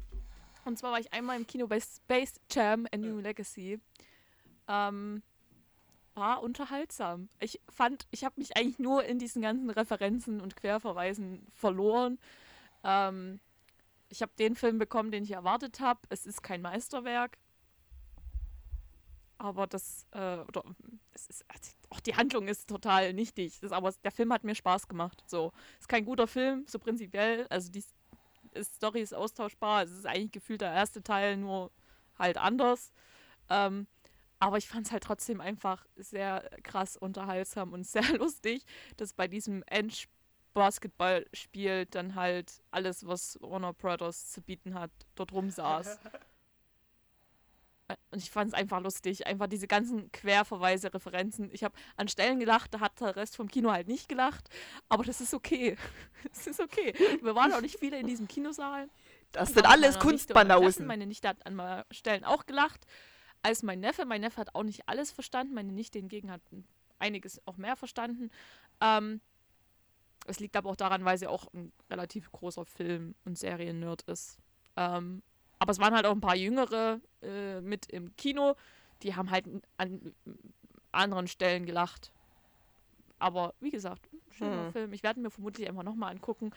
Und zwar war ich einmal im Kino bei Space Jam A New Legacy. Ähm, war unterhaltsam. Ich fand, ich habe mich eigentlich nur in diesen ganzen Referenzen und Querverweisen verloren. Ähm, ich habe den Film bekommen, den ich erwartet habe. Es ist kein Meisterwerk. Aber das, äh, oder, es ist, also, auch die Handlung ist total nichtig. Das, aber der Film hat mir Spaß gemacht. So, ist kein guter Film, so prinzipiell. Also die Story ist austauschbar. Es ist eigentlich gefühlt der erste Teil, nur halt anders. Ähm, aber ich fand es halt trotzdem einfach sehr krass unterhaltsam und [LAUGHS] sehr lustig, dass bei diesem Endbasketballspiel dann halt alles, was Warner Brothers zu bieten hat, dort rumsaß. [LAUGHS] Und ich fand es einfach lustig. Einfach diese ganzen Querverweise, Referenzen. Ich habe an Stellen gelacht, da hat der Rest vom Kino halt nicht gelacht. Aber das ist okay. [LAUGHS] Das ist okay. Wir waren auch nicht viele in diesem Kinosaal. Das sind alles. Kunstbanausen. Meine Nichte hat an mal Stellen auch gelacht, als mein Neffe. Mein Neffe hat auch nicht alles verstanden. Meine Nichte hingegen hat einiges auch mehr verstanden. Ähm, es liegt aber auch daran, weil sie auch ein relativ großer Film- und Serien-Nerd ist. Ähm, aber es waren halt auch ein paar Jüngere äh, mit im Kino, die haben halt an anderen Stellen gelacht. Aber wie gesagt, ein schöner Hm. Film. Ich werde mir vermutlich einfach nochmal angucken,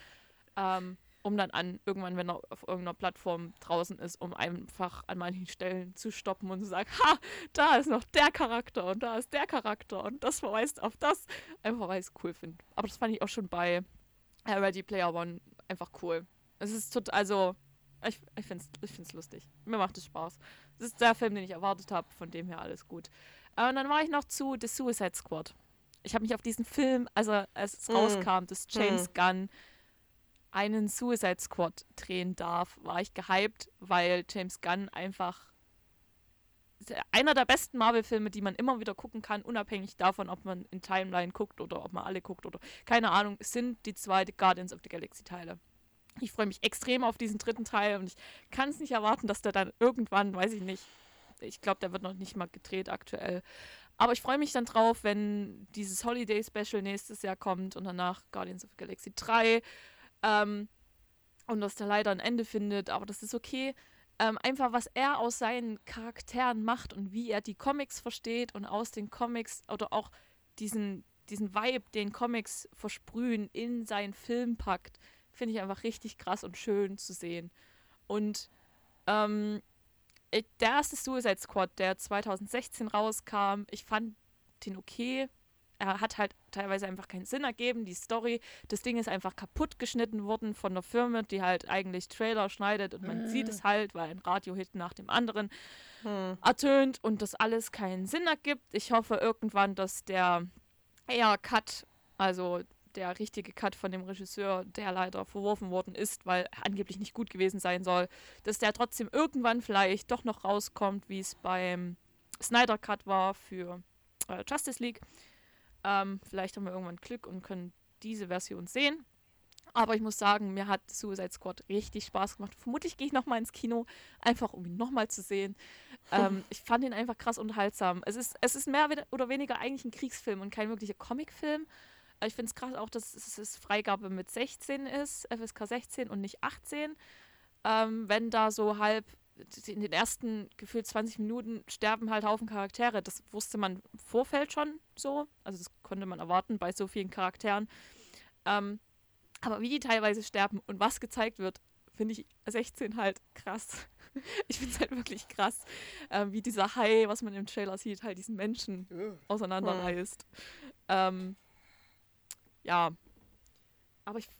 ähm, um dann an irgendwann, wenn er auf irgendeiner Plattform draußen ist, um einfach an manchen Stellen zu stoppen und zu sagen, ha, da ist noch der Charakter und da ist der Charakter und das verweist auf das. Einfach weil ich es cool finde. Aber das fand ich auch schon bei äh, Ready Player One einfach cool. Es ist total, also ich, ich finde es ich find's lustig. Mir macht es Spaß. Es ist der Film, den ich erwartet habe, von dem her alles gut. Äh, und dann war ich noch zu The Suicide Squad. Ich habe mich auf diesen Film, also als es Mm. rauskam, dass James Gunn einen Suicide Squad drehen darf, war ich gehypt, weil James Gunn einfach einer der besten Marvel-Filme, die man immer wieder gucken kann, unabhängig davon, ob man in Timeline guckt oder ob man alle guckt oder keine Ahnung, sind die zwei Guardians of the Galaxy-Teile. Ich freue mich extrem auf diesen dritten Teil und ich kann es nicht erwarten, dass der dann irgendwann, weiß ich nicht, ich glaube, der wird noch nicht mal gedreht aktuell. Aber ich freue mich dann drauf, wenn dieses Holiday Special nächstes Jahr kommt und danach Guardians of the Galaxy 3. Ähm, und dass der leider ein Ende findet, aber das ist okay. Ähm, einfach, was er aus seinen Charakteren macht und wie er die Comics versteht und aus den Comics oder auch diesen, diesen Vibe, den Comics versprühen, in seinen Film packt, finde ich einfach richtig krass und schön zu sehen. Und ähm, der erste Suicide Squad, der 2016 rauskam, ich fand den okay. Er hat halt teilweise einfach keinen Sinn ergeben. Die Story, das Ding ist einfach kaputt geschnitten worden von der Firma, die halt eigentlich Trailer schneidet und man sieht es halt, weil ein Radiohit nach dem anderen Hm. ertönt und das alles keinen Sinn ergibt. Ich hoffe irgendwann, dass der Air Cut, also der richtige Cut von dem Regisseur, der leider verworfen worden ist, weil er angeblich nicht gut gewesen sein soll, dass der trotzdem irgendwann vielleicht doch noch rauskommt, wie es beim Snyder Cut war für äh, Justice League. Ähm, vielleicht haben wir irgendwann Glück und können diese Version sehen. Aber ich muss sagen, mir hat Suicide Squad richtig Spaß gemacht. Vermutlich gehe ich nochmal ins Kino, einfach um ihn nochmal zu sehen. [LAUGHS] ähm, ich fand ihn einfach krass unterhaltsam. Es ist, es ist mehr oder weniger eigentlich ein Kriegsfilm und kein wirklicher Comicfilm. Ich finde es krass auch, dass es Freigabe mit 16 ist, FSK 16 und nicht 18. Ähm, wenn da so halb in den ersten gefühlt 20 Minuten sterben halt Haufen Charaktere. Das wusste man im Vorfeld schon so. Also das konnte man erwarten bei so vielen Charakteren. Ähm, aber wie die teilweise sterben und was gezeigt wird, finde ich 16 halt krass. [LAUGHS] Ich finde es halt wirklich krass, äh, wie dieser Hai, was man im Trailer sieht, halt diesen Menschen auseinanderreißt. Ähm, ja. Aber ich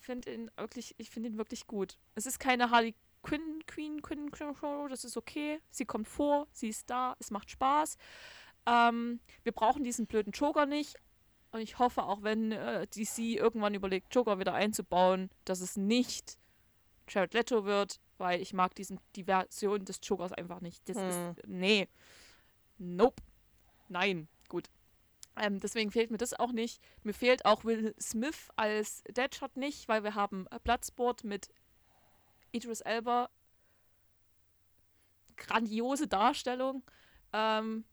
finde ihn wirklich, ich finde ihn wirklich gut. Es ist keine Harley Quinn, Queen, Quinn, Quinn Show, das ist okay. Sie kommt vor, sie ist da, es macht Spaß. Ähm, wir brauchen diesen blöden Joker nicht, und ich hoffe auch, wenn äh, DC irgendwann überlegt, Joker wieder einzubauen, dass es nicht Jared Leto wird, weil ich mag diesen, die Version des Jokers einfach nicht. Das hm. ist. Nee. Nope. Nein. Gut. Ähm, deswegen fehlt mir das auch nicht. Mir fehlt auch Will Smith als Deadshot nicht, weil wir haben Platzboard mit Idris Elba. Grandiose Darstellung. Ähm,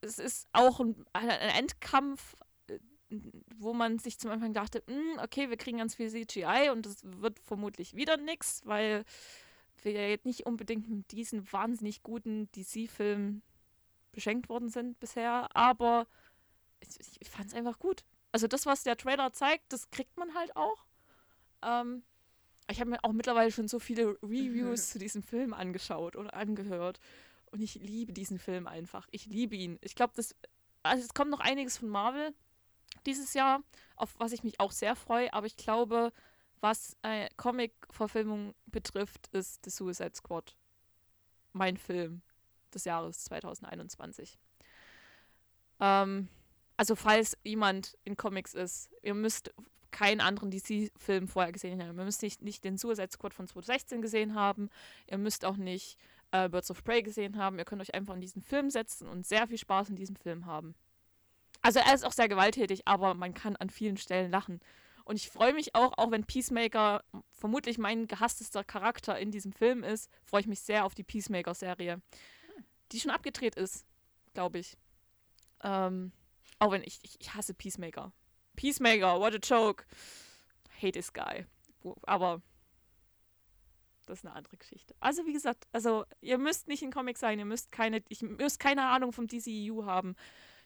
es ist auch ein, ein Endkampf, äh, wo man sich zum Anfang dachte, hm, okay, wir kriegen ganz viel CGI und das wird vermutlich wieder nichts, weil wir ja jetzt nicht unbedingt mit diesen wahnsinnig guten DC-Filmen beschenkt worden sind bisher, aber ich, ich fand es einfach gut. Also das, was der Trailer zeigt, das kriegt man halt auch. Ähm, ich habe mir auch mittlerweile schon so viele Reviews mhm. zu diesem Film angeschaut oder angehört. Und ich liebe diesen Film einfach. Ich liebe ihn. Ich glaube, das. Also es kommt noch einiges von Marvel dieses Jahr, auf was ich mich auch sehr freue, aber ich glaube, was äh, Comic-Verfilmung betrifft, ist The Suicide Squad mein Film des Jahres 2021. Ähm, also falls jemand in Comics ist, ihr müsst keinen anderen DC-Film vorher gesehen haben. Ihr müsst nicht, nicht den Suicide Squad von 2016 gesehen haben. Ihr müsst auch nicht äh, Birds of Prey gesehen haben. Ihr könnt euch einfach in diesen Film setzen und sehr viel Spaß in diesem Film haben. Also er ist auch sehr gewalttätig, aber man kann an vielen Stellen lachen. Und ich freue mich auch, auch wenn Peacemaker vermutlich mein gehasstester Charakter in diesem Film ist, freue ich mich sehr auf die Peacemaker-Serie, die schon abgedreht ist, glaube ich. Ähm, auch wenn ich, ich, ich hasse Peacemaker. Peacemaker, what a joke. Hate this guy. Aber das ist eine andere Geschichte. Also wie gesagt, also ihr müsst nicht ein Comic sein, ihr müsst keine, ich müsst keine Ahnung vom DCEU haben.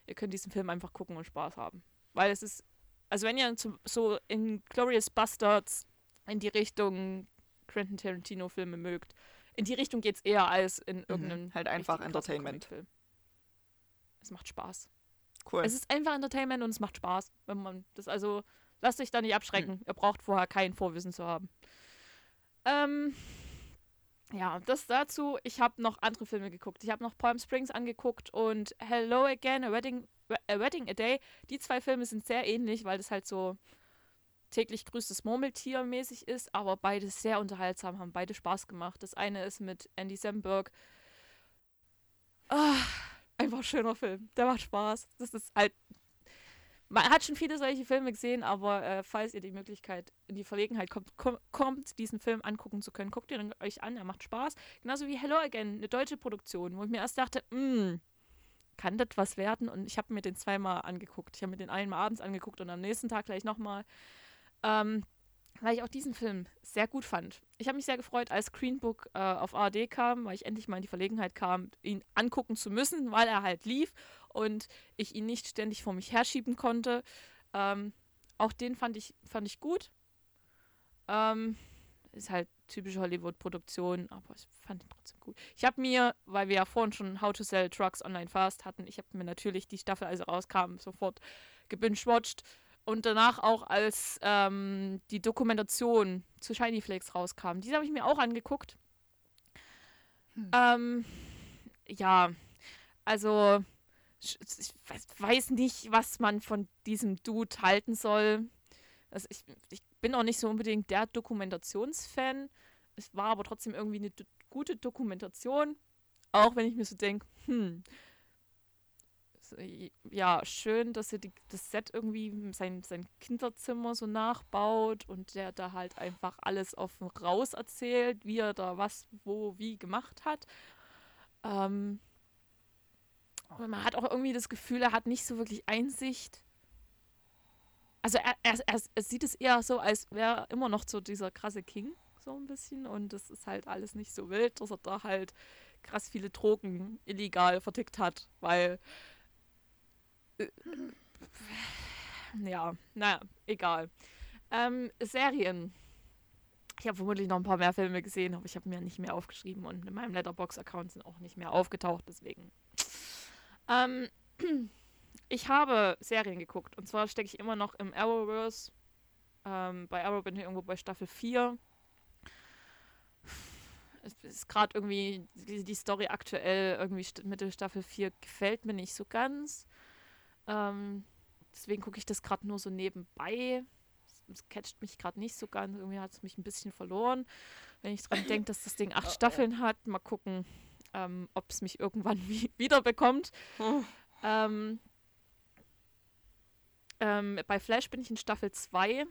Ihr könnt diesen Film einfach gucken und Spaß haben. Weil es ist, also wenn ihr so in Glorious Bastards in die Richtung Quentin Tarantino-Filme mögt, in die Richtung geht es eher als in irgendeinem. Mhm, halt einfach Entertainment. Es macht Spaß. Cool. Es ist einfach Entertainment und es macht Spaß, wenn man das also lasst euch da nicht abschrecken. Mhm. Ihr braucht vorher kein Vorwissen zu haben. Ähm, ja, das dazu. Ich habe noch andere Filme geguckt. Ich habe noch Palm Springs angeguckt und Hello Again, A Wedding, A Wedding a Day. Die zwei Filme sind sehr ähnlich, weil das halt so täglich grüßtes Murmeltier mäßig ist, aber beide sehr unterhaltsam, haben beide Spaß gemacht. Das eine ist mit Andy Samberg. Ah, einfach ein schöner Film. Der macht Spaß. Das ist halt man hat schon viele solche Filme gesehen, aber äh, falls ihr die Möglichkeit in die Verlegenheit kommt, kom kommt, diesen Film angucken zu können, guckt ihn euch an, er macht Spaß. Genauso wie Hello Again, eine deutsche Produktion, wo ich mir erst dachte, mh, hm, kann das was werden? Und ich habe mir den zweimal angeguckt. Ich habe mir den einmal abends angeguckt und am nächsten Tag gleich nochmal. Ähm, weil ich auch diesen Film sehr gut fand. Ich habe mich sehr gefreut, als Screenbook äh, auf ARD kam, weil ich endlich mal in die Verlegenheit kam, ihn angucken zu müssen, weil er halt lief und ich ihn nicht ständig vor mich herschieben konnte. Ähm, auch den fand ich, fand ich gut. Ähm, ist halt typische Hollywood-Produktion, aber ich fand ihn trotzdem gut. Ich habe mir, weil wir ja vorhin schon How to Sell Trucks Online Fast hatten, ich habe mir natürlich die Staffel, als er rauskam, sofort gebingewatcht und danach auch als ähm, die Dokumentation zu Shiny Flakes rauskam. Diese habe ich mir auch angeguckt. Hm. Ähm, ja, also ich weiß nicht, was man von diesem Dude halten soll. Also ich, ich bin auch nicht so unbedingt der Dokumentationsfan. Es war aber trotzdem irgendwie eine gute Dokumentation. Auch wenn ich mir so denke, hm, ja, schön, dass er die, das Set irgendwie sein, sein Kinderzimmer so nachbaut und der da halt einfach alles offen raus erzählt, wie er da was, wo, wie gemacht hat. Ähm, aber man hat auch irgendwie das Gefühl, er hat nicht so wirklich Einsicht. Also er, er, er, er sieht es eher so, als wäre er immer noch so dieser krasse King, so ein bisschen. Und das ist halt alles nicht so wild, dass er da halt krass viele Drogen illegal vertickt hat, weil äh, ja, naja, egal. Ähm, Serien. Ich habe vermutlich noch ein paar mehr Filme gesehen, aber ich habe mir nicht mehr aufgeschrieben und in meinem Letterbox-Account sind auch nicht mehr aufgetaucht, deswegen. Ähm, [CLEARS THROAT] ich habe Serien geguckt und zwar stecke ich immer noch im Arrowverse. Ähm, bei Arrow bin ich irgendwo bei Staffel 4. Es ist gerade irgendwie die, die, Story aktuell, irgendwie Mitte Staffel 4 gefällt mir nicht so ganz. Ähm, deswegen gucke ich das gerade nur so nebenbei. Es catcht mich gerade nicht so ganz. Irgendwie hat es mich ein bisschen verloren. Wenn ich dran denke, dass das Ding acht [LAUGHS] Staffeln hat, mal gucken, ähm, ob es mich irgendwann [LAUGHS] wie wieder bekommt. Oh. [LAUGHS] Ähm, ähm, bei Flash bin ich in Staffel 2.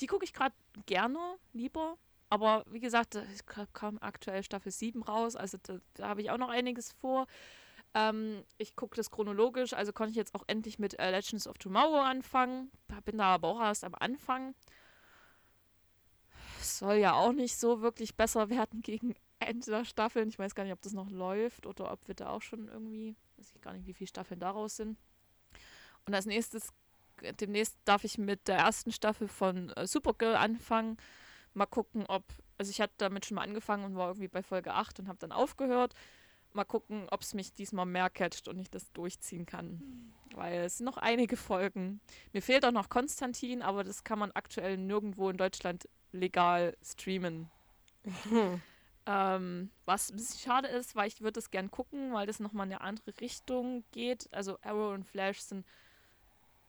Die gucke ich gerade gerne, lieber. Aber wie gesagt, es kam aktuell Staffel 7 raus, also da, da habe ich auch noch einiges vor. Ähm, ich gucke das chronologisch, also konnte ich jetzt auch endlich mit äh, Legends of Tomorrow anfangen. Bin da aber auch erst am Anfang. Soll ja auch nicht so wirklich besser [LAUGHS] werden gegen Ende der Staffeln. Ich weiß gar nicht, ob das noch läuft oder ob wir da auch schon irgendwie, weiß ich gar nicht, wie viele Staffeln daraus sind. Und als nächstes, demnächst darf ich mit der ersten Staffel von äh, Supergirl anfangen. Mal gucken, ob, also ich hatte damit schon mal angefangen und war irgendwie bei Folge 8 und habe dann aufgehört. Mal gucken, ob es mich diesmal mehr catcht und ich das durchziehen kann. Mhm. Weil es sind noch einige Folgen. Mir fehlt auch noch Konstantin, aber das kann man aktuell nirgendwo in Deutschland legal streamen. Mhm. Ähm, was ein bisschen schade ist, weil ich würde es gern gucken, weil das nochmal in eine andere Richtung geht. Also Arrow und Flash sind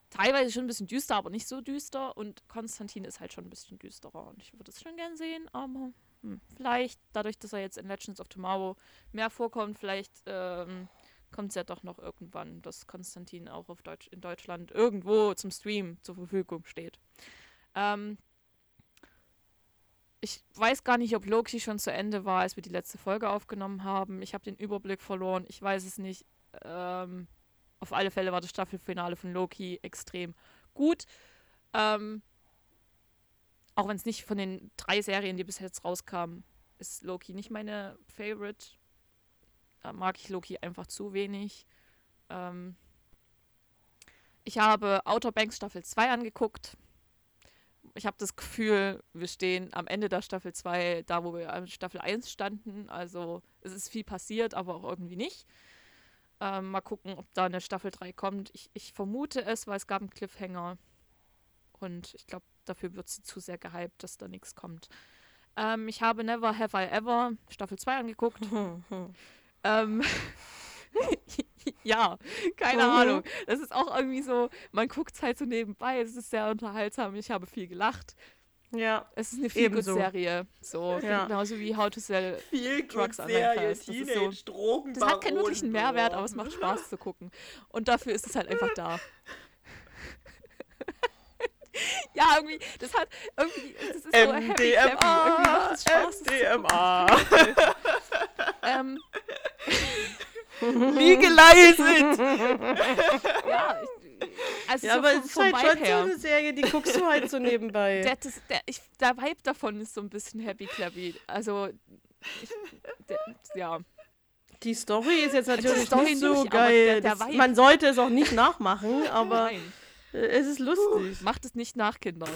teilweise schon ein bisschen düster, aber nicht so düster. Und Konstantin ist halt schon ein bisschen düsterer. Und ich würde es schon gern sehen, aber hm, vielleicht, dadurch, dass er jetzt in Legends of Tomorrow mehr vorkommt, vielleicht ähm, kommt es ja doch noch irgendwann, dass Konstantin auch auf Deutsch, in Deutschland irgendwo zum Stream zur Verfügung steht. Ähm, ich weiß gar nicht, ob Loki schon zu Ende war, als wir die letzte Folge aufgenommen haben. Ich habe den Überblick verloren. Ich weiß es nicht. Ähm, auf alle Fälle war das Staffelfinale von Loki extrem gut. Ähm, auch wenn es nicht von den drei Serien, die bis jetzt rauskamen, ist Loki nicht meine Favorite. Da mag ich Loki einfach zu wenig. Ähm, ich habe Outer Banks Staffel 2 angeguckt ich habe das Gefühl, wir stehen am Ende der Staffel 2, da wo wir an Staffel 1 standen. Also es ist viel passiert, aber auch irgendwie nicht. Ähm, mal gucken, ob da eine Staffel 3 kommt. Ich, ich vermute es, weil es gab einen Cliffhanger. Und ich glaube, dafür wird sie zu sehr gehypt, dass da nichts kommt. Ähm, ich habe Never Have I Ever Staffel 2 angeguckt. [LAUGHS] ähm, [LAUGHS] ja, keine mhm. Ahnung. Das ist auch irgendwie so, man guckt es halt so nebenbei, es ist sehr unterhaltsam, ich habe viel gelacht. Ja. Es ist eine viel gut Serie. So, ja. genauso wie How to Sell viel Drugs on. Das, ist so, das hat keinen wirklichen Mehrwert, aber es macht Spaß zu gucken. Und dafür ist es halt einfach da. [LAUGHS] [LAUGHS] ja, irgendwie, das hat irgendwie, das ist MDMA, so happy, happy. Irgendwie macht es Spaß. MDMA. [LAUGHS] ähm, Legalized! [LAUGHS] ja, also ja, so aber es ist halt schon her. so eine Serie, die guckst du halt so nebenbei. Der, das, der, ich, der Vibe davon ist so ein bisschen happy clappy. Also, ich, der, ja. Die Story ist jetzt natürlich nicht so nicht, geil. Der, das, man sollte es auch nicht nachmachen, aber Nein. Es ist lustig. Macht es nicht nach, Kinder.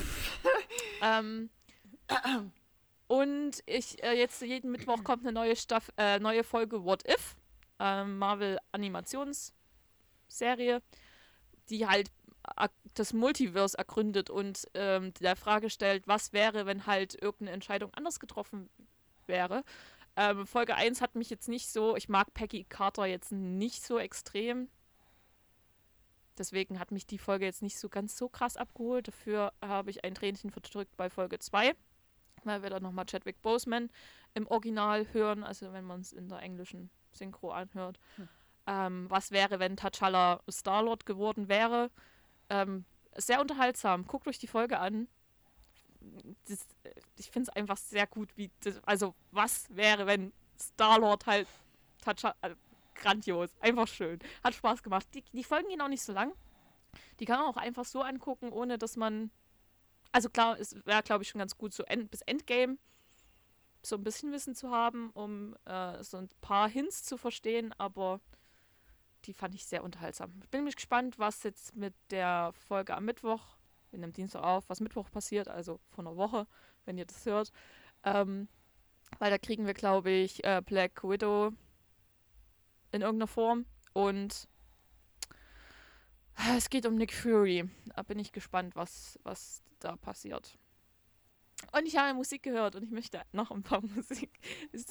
[LAUGHS] ähm, und ich, äh, jetzt jeden Mittwoch kommt eine neue, Staff äh, neue Folge What If ähm, Marvel-Animationsserie, die halt das Multiverse ergründet und ähm, der Frage stellt, was wäre, wenn halt irgendeine Entscheidung anders getroffen wäre. Ähm, Folge 1 hat mich jetzt nicht so, ich mag Peggy Carter jetzt nicht so extrem. Deswegen hat mich die Folge jetzt nicht so ganz so krass abgeholt. Dafür habe ich ein Tränchen verdrückt bei Folge 2, weil wir dann nochmal Chadwick Boseman im Original hören, also wenn man es in der englischen Synchro anhört. Hm. Ähm, was wäre, wenn T'Challa Star-Lord geworden wäre? Ähm, sehr unterhaltsam. Guckt euch die Folge an. Das, ich finde es einfach sehr gut, wie das, also was wäre, wenn Star-Lord halt T'Challa, äh, grandios, einfach schön. Hat Spaß gemacht. Die, die Folgen gehen auch nicht so lang. Die kann man auch einfach so angucken, ohne dass man. Also klar, es wäre, glaube ich, schon ganz gut, so end, bis Endgame so ein bisschen Wissen zu haben, um äh, so ein paar Hints zu verstehen, aber die fand ich sehr unterhaltsam. Ich bin mich gespannt, was jetzt mit der Folge am Mittwoch, wir nehmen Dienstag auf, was Mittwoch passiert, also vor einer Woche, wenn ihr das hört. Ähm, weil da kriegen wir, glaube ich, äh, Black Widow in irgendeiner Form. Und es geht um Nick Fury. Da bin ich gespannt, was, was da passiert. Und ich habe Musik gehört und ich möchte noch ein paar [LAUGHS] Musik. Es,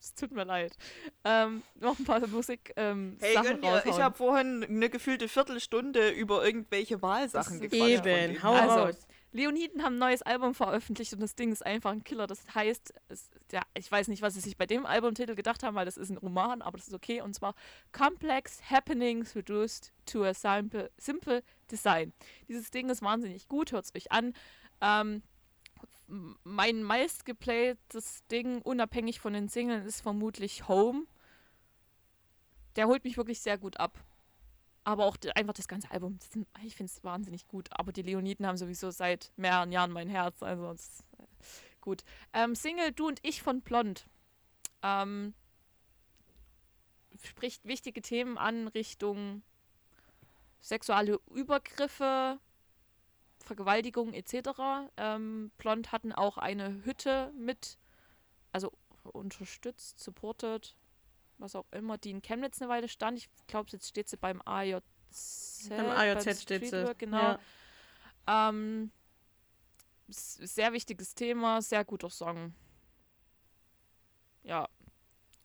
es, tut mir leid. Ähm, noch ein paar Musik. Ähm, hey, Sachen ich habe vorhin eine gefühlte Viertelstunde über irgendwelche Wahlsachen gequatscht. Eben, hau also, raus. Leoniden haben ein neues Album veröffentlicht und das Ding ist einfach ein Killer. Das heißt, es, ja, ich weiß nicht, was sie sich bei dem Albumtitel gedacht haben, weil das ist ein Roman, aber das ist okay. Und zwar Complex Happenings Reduced to a Simple, simple Design. Dieses Ding ist wahnsinnig gut, hört es euch an. Ähm, mein meistgeplaytes Ding, unabhängig von den Singles, ist vermutlich Home. Der holt mich wirklich sehr gut ab aber auch einfach das ganze Album, das ich finde es wahnsinnig gut. Aber die Leoniden haben sowieso seit mehreren Jahren mein Herz, also ist, äh, gut. Ähm, Single Du und ich von Blond. Ähm, spricht wichtige Themen an Richtung sexuelle Übergriffe, Vergewaltigung etc. Ähm, Blond hatten auch eine Hütte mit, also unterstützt, supported, was auch immer, die in Chemnitz eine Weile stand. Ich glaube, jetzt steht sie beim AJZ. Beim AJZ steht sie. Genau. Ja. Ähm, sehr wichtiges Thema, sehr guter Song. Ja.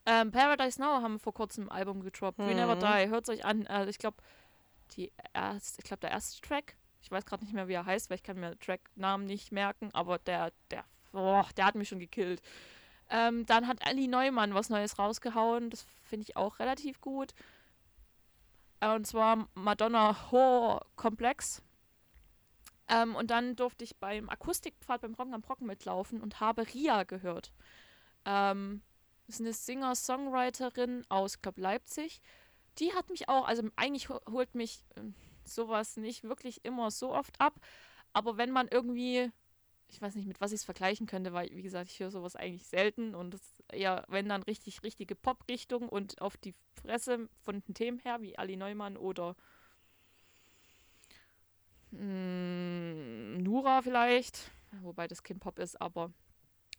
Ähm, Paradise Now haben vor kurzem ein Album gedroppt. Mhm. We Never Die. Hört es euch an. Äh, ich glaube, die erst, ich glaube, der erste Track. Ich weiß gerade nicht mehr, wie er heißt, weil ich kann mir Tracknamen nicht merken, aber der, der, boah, der hat mich schon gekillt. Ähm, dann hat Ali Neumann was Neues rausgehauen. Das finde ich auch relativ gut. Äh, und zwar Madonna Horror Komplex. Ähm, und dann durfte ich beim Akustikpfad beim Rocken am Brocken mitlaufen und habe Ria gehört. Ähm, das ist eine Singer-Songwriterin aus, glaube Leipzig. Die hat mich auch, also eigentlich holt mich äh, sowas nicht wirklich immer so oft ab. Aber wenn man irgendwie ich weiß nicht, mit was ich es vergleichen könnte, weil, wie gesagt, ich höre sowas eigentlich selten und es eher, wenn dann richtig, richtige Pop-Richtung und auf die Fresse von den Themen her, wie Ali Neumann oder mh, hm, Nura vielleicht, wobei das kein Pop ist, aber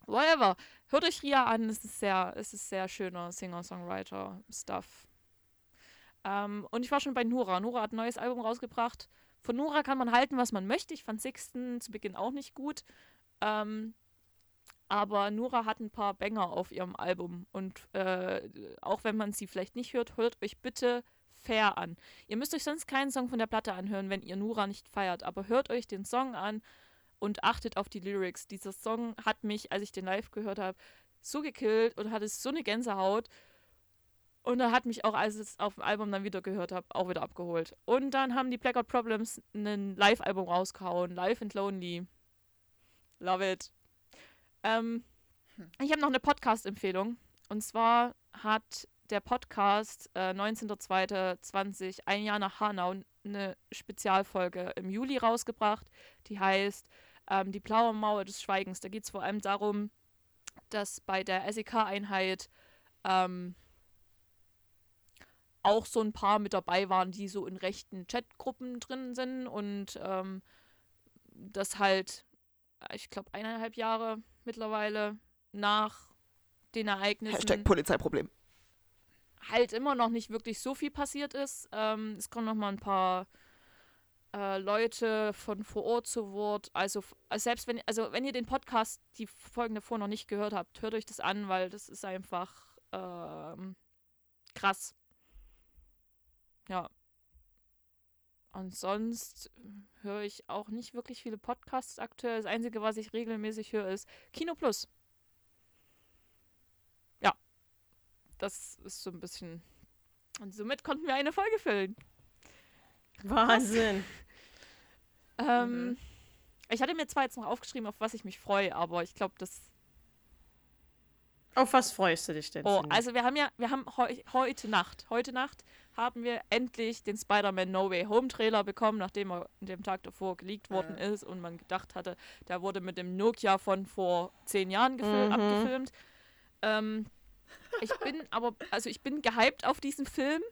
whatever. Hört euch Ria an, es ist sehr, es ist sehr schöner Singer-Songwriter-Stuff. Ähm, und ich war schon bei Nura. Nura hat ein neues Album rausgebracht. Von Nora kann man halten, was man möchte. Ich fand Sixten zu Beginn auch nicht gut. Ähm, aber Nora hat ein paar Banger auf ihrem Album. Und äh, auch wenn man sie vielleicht nicht hört, hört euch bitte fair an. Ihr müsst euch sonst keinen Song von der Platte anhören, wenn ihr Nora nicht feiert. Aber hört euch den Song an und achtet auf die Lyrics. Dieser Song hat mich, als ich den live gehört habe, so gekillt und hatte so eine Gänsehaut. Und er hat mich auch, als ich es auf dem Album dann wieder gehört habe, auch wieder abgeholt. Und dann haben die Blackout Problems ein Live-Album rausgehauen, Live and Lonely. Love it. Ähm, hm. Ich habe noch eine Podcast-Empfehlung. Und zwar hat der Podcast äh, 19.02.20, ein Jahr nach Hanau, eine Spezialfolge im Juli rausgebracht. Die heißt ähm, Die blaue Mauer des Schweigens. Da geht es vor allem darum, dass bei der SEK-Einheit ähm, auch so ein paar mit dabei waren, die so in rechten Chatgruppen drin sind und ähm, das halt, ich glaube, eineinhalb Jahre mittlerweile nach den Ereignissen. Hashtag Polizeiproblem. Halt immer noch nicht wirklich so viel passiert ist. Ähm, es kommen noch mal ein paar äh, Leute von vor Ort zu Wort. Also, also, selbst wenn, also wenn ihr den Podcast, die Folgen davor noch nicht gehört habt, hört euch das an, weil das ist einfach ähm, krass ja. und sonst höre ich auch nicht wirklich viele Podcasts aktuell. Das Einzige, was ich regelmäßig höre, ist Kino Plus. Ja, das ist so ein bisschen. Und somit konnten wir eine Folge füllen. Wahnsinn. [LAUGHS] Ähm, Mhm. Ich hatte mir zwar jetzt noch aufgeschrieben, auf was ich mich freue, aber ich glaube, das. Auf was freust du dich denn? Oh, also wir haben ja, wir haben heu heute Nacht, heute Nacht haben wir endlich den Spider-Man No Way Home Trailer bekommen, nachdem er an dem Tag davor geleakt worden Ja. ist und man gedacht hatte, der wurde mit dem Nokia von vor zehn Jahren Mhm. abgefilmt. Ähm, ich bin [LAUGHS] aber, also ich bin gehypt auf diesen Film,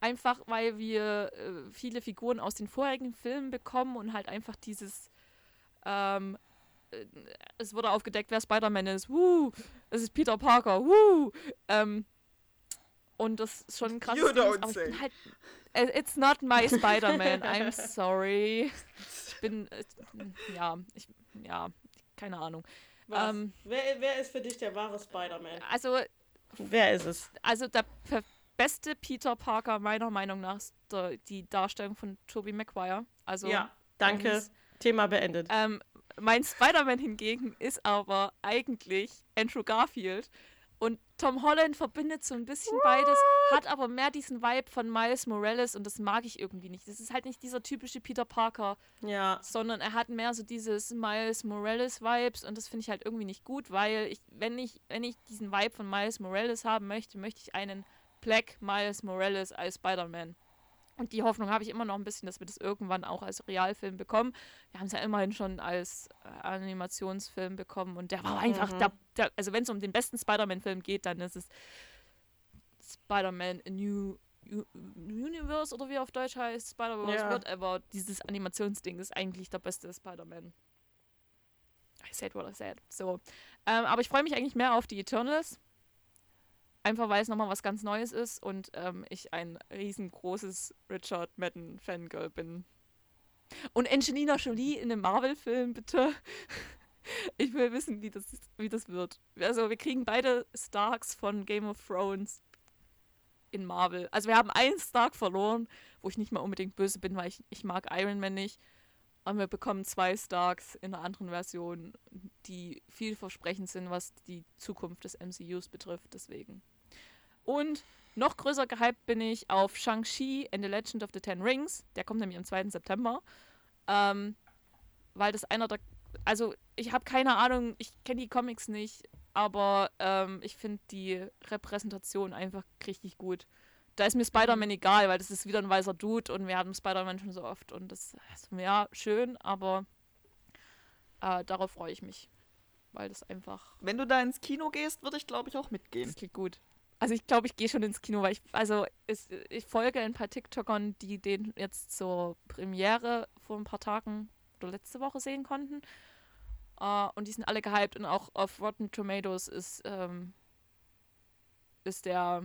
einfach weil wir äh, viele Figuren aus den vorherigen Filmen bekommen und halt einfach dieses, ähm, äh, es wurde aufgedeckt, wer Spider-Man ist. Woo! Es ist Peter Parker. Woo! Ähm, und das ist schon ein krasses You don't aber say. halt, äh, It's not my Spider-Man. I'm sorry. Ich bin, äh, ja, ich, ja, keine Ahnung. Was? ähm, wer, wer ist für dich der wahre Spider-Man? Also, Wer ist es? also der beste Peter Parker meiner Meinung nach ist der, die Darstellung von Tobey Maguire. Also, ja, danke. Dennis. Thema beendet. Ähm, mein Spider-Man hingegen ist aber eigentlich Andrew Garfield. Und Tom Holland verbindet so ein bisschen beides, hat aber mehr diesen Vibe von Miles Morales und das mag ich irgendwie nicht. Das ist halt nicht dieser typische Peter Parker, ja. sondern er hat mehr so dieses Miles Morales Vibes und das finde ich halt irgendwie nicht gut, weil ich, wenn ich, wenn ich diesen Vibe von Miles Morales haben möchte, möchte ich einen Black Miles Morales als Spider-Man. Und die Hoffnung habe ich immer noch ein bisschen, dass wir das irgendwann auch als Realfilm bekommen. Wir haben es ja immerhin schon als äh, Animationsfilm bekommen und der war einfach, Mhm. der, der, also wenn es um den besten Spider-Man-Film geht, dann ist es Spider-Man A New Universe oder wie auf Deutsch heißt, Spider-Verse, Ja. whatever. Dieses Animationsding ist eigentlich der beste Spider-Man. I said what I said. So. Ähm, aber ich freue mich eigentlich mehr auf die Eternals. Einfach weil es nochmal was ganz Neues ist und ähm, ich ein riesengroßes Richard Madden Fangirl bin. Und Angelina Jolie in einem Marvel-Film, bitte. [LAUGHS] Ich will wissen, wie das, wie das wird. Also, wir kriegen beide Starks von Game of Thrones in Marvel. Also, wir haben einen Stark verloren, wo ich nicht mal unbedingt böse bin, weil ich, ich mag Iron Man nicht. Und wir bekommen zwei Starks in einer anderen Version, die vielversprechend sind, was die Zukunft des MCUs betrifft. Deswegen. Und noch größer gehypt bin ich auf Shang-Chi and the Legend of the Ten Rings. Der kommt nämlich am 2. September. Ähm, weil das einer der. Also, ich habe keine Ahnung, ich kenne die Comics nicht, aber ähm, ich finde die Repräsentation einfach richtig gut. Da ist mir Spider-Man egal, weil das ist wieder ein weißer Dude und wir haben Spider-Man schon so oft und das ist ja schön, aber äh, darauf freue ich mich. Weil das einfach Wenn du da ins Kino gehst, würde ich, glaube ich, auch mitgehen. das klingt gut. Also ich glaube, ich gehe schon ins Kino, weil ich, also es, ich folge ein paar TikTokern, die den jetzt zur Premiere vor ein paar Tagen oder letzte Woche sehen konnten. Äh, und die sind alle gehypt und auch auf Rotten Tomatoes ist, ähm, ist der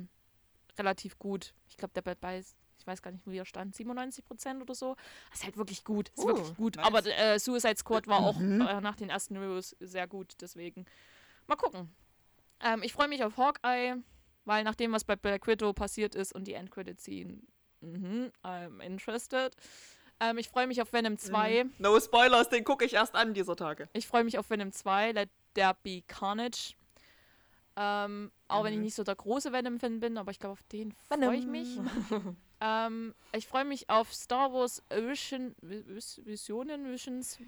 relativ gut. Ich glaube, der bleibt bei, ich weiß gar nicht, wie er stand, 97% oder so. Das ist halt wirklich gut. Ist Oh, wirklich gut. nice. Aber äh, Suicide Squad war auch Mhm. äh, nach den ersten Reviews sehr gut, deswegen mal gucken. Ähm, ich freue mich auf Hawkeye, weil nach dem, was bei Black Widow passiert ist und die Endcredit-Scene, mhm, I'm interested. Ähm, ich freue mich auf Venom 2. No Spoilers, den gucke ich erst an dieser Tage. Ich freue mich auf Venom 2, Let There Be Carnage. Ähm, auch wenn ich Mhm. nicht so der große Venom-Fan bin, aber ich glaube, auf den freue ich mich. [LAUGHS] ähm, ich freue mich auf Star Wars Vision, Vis- Visionen, Visions.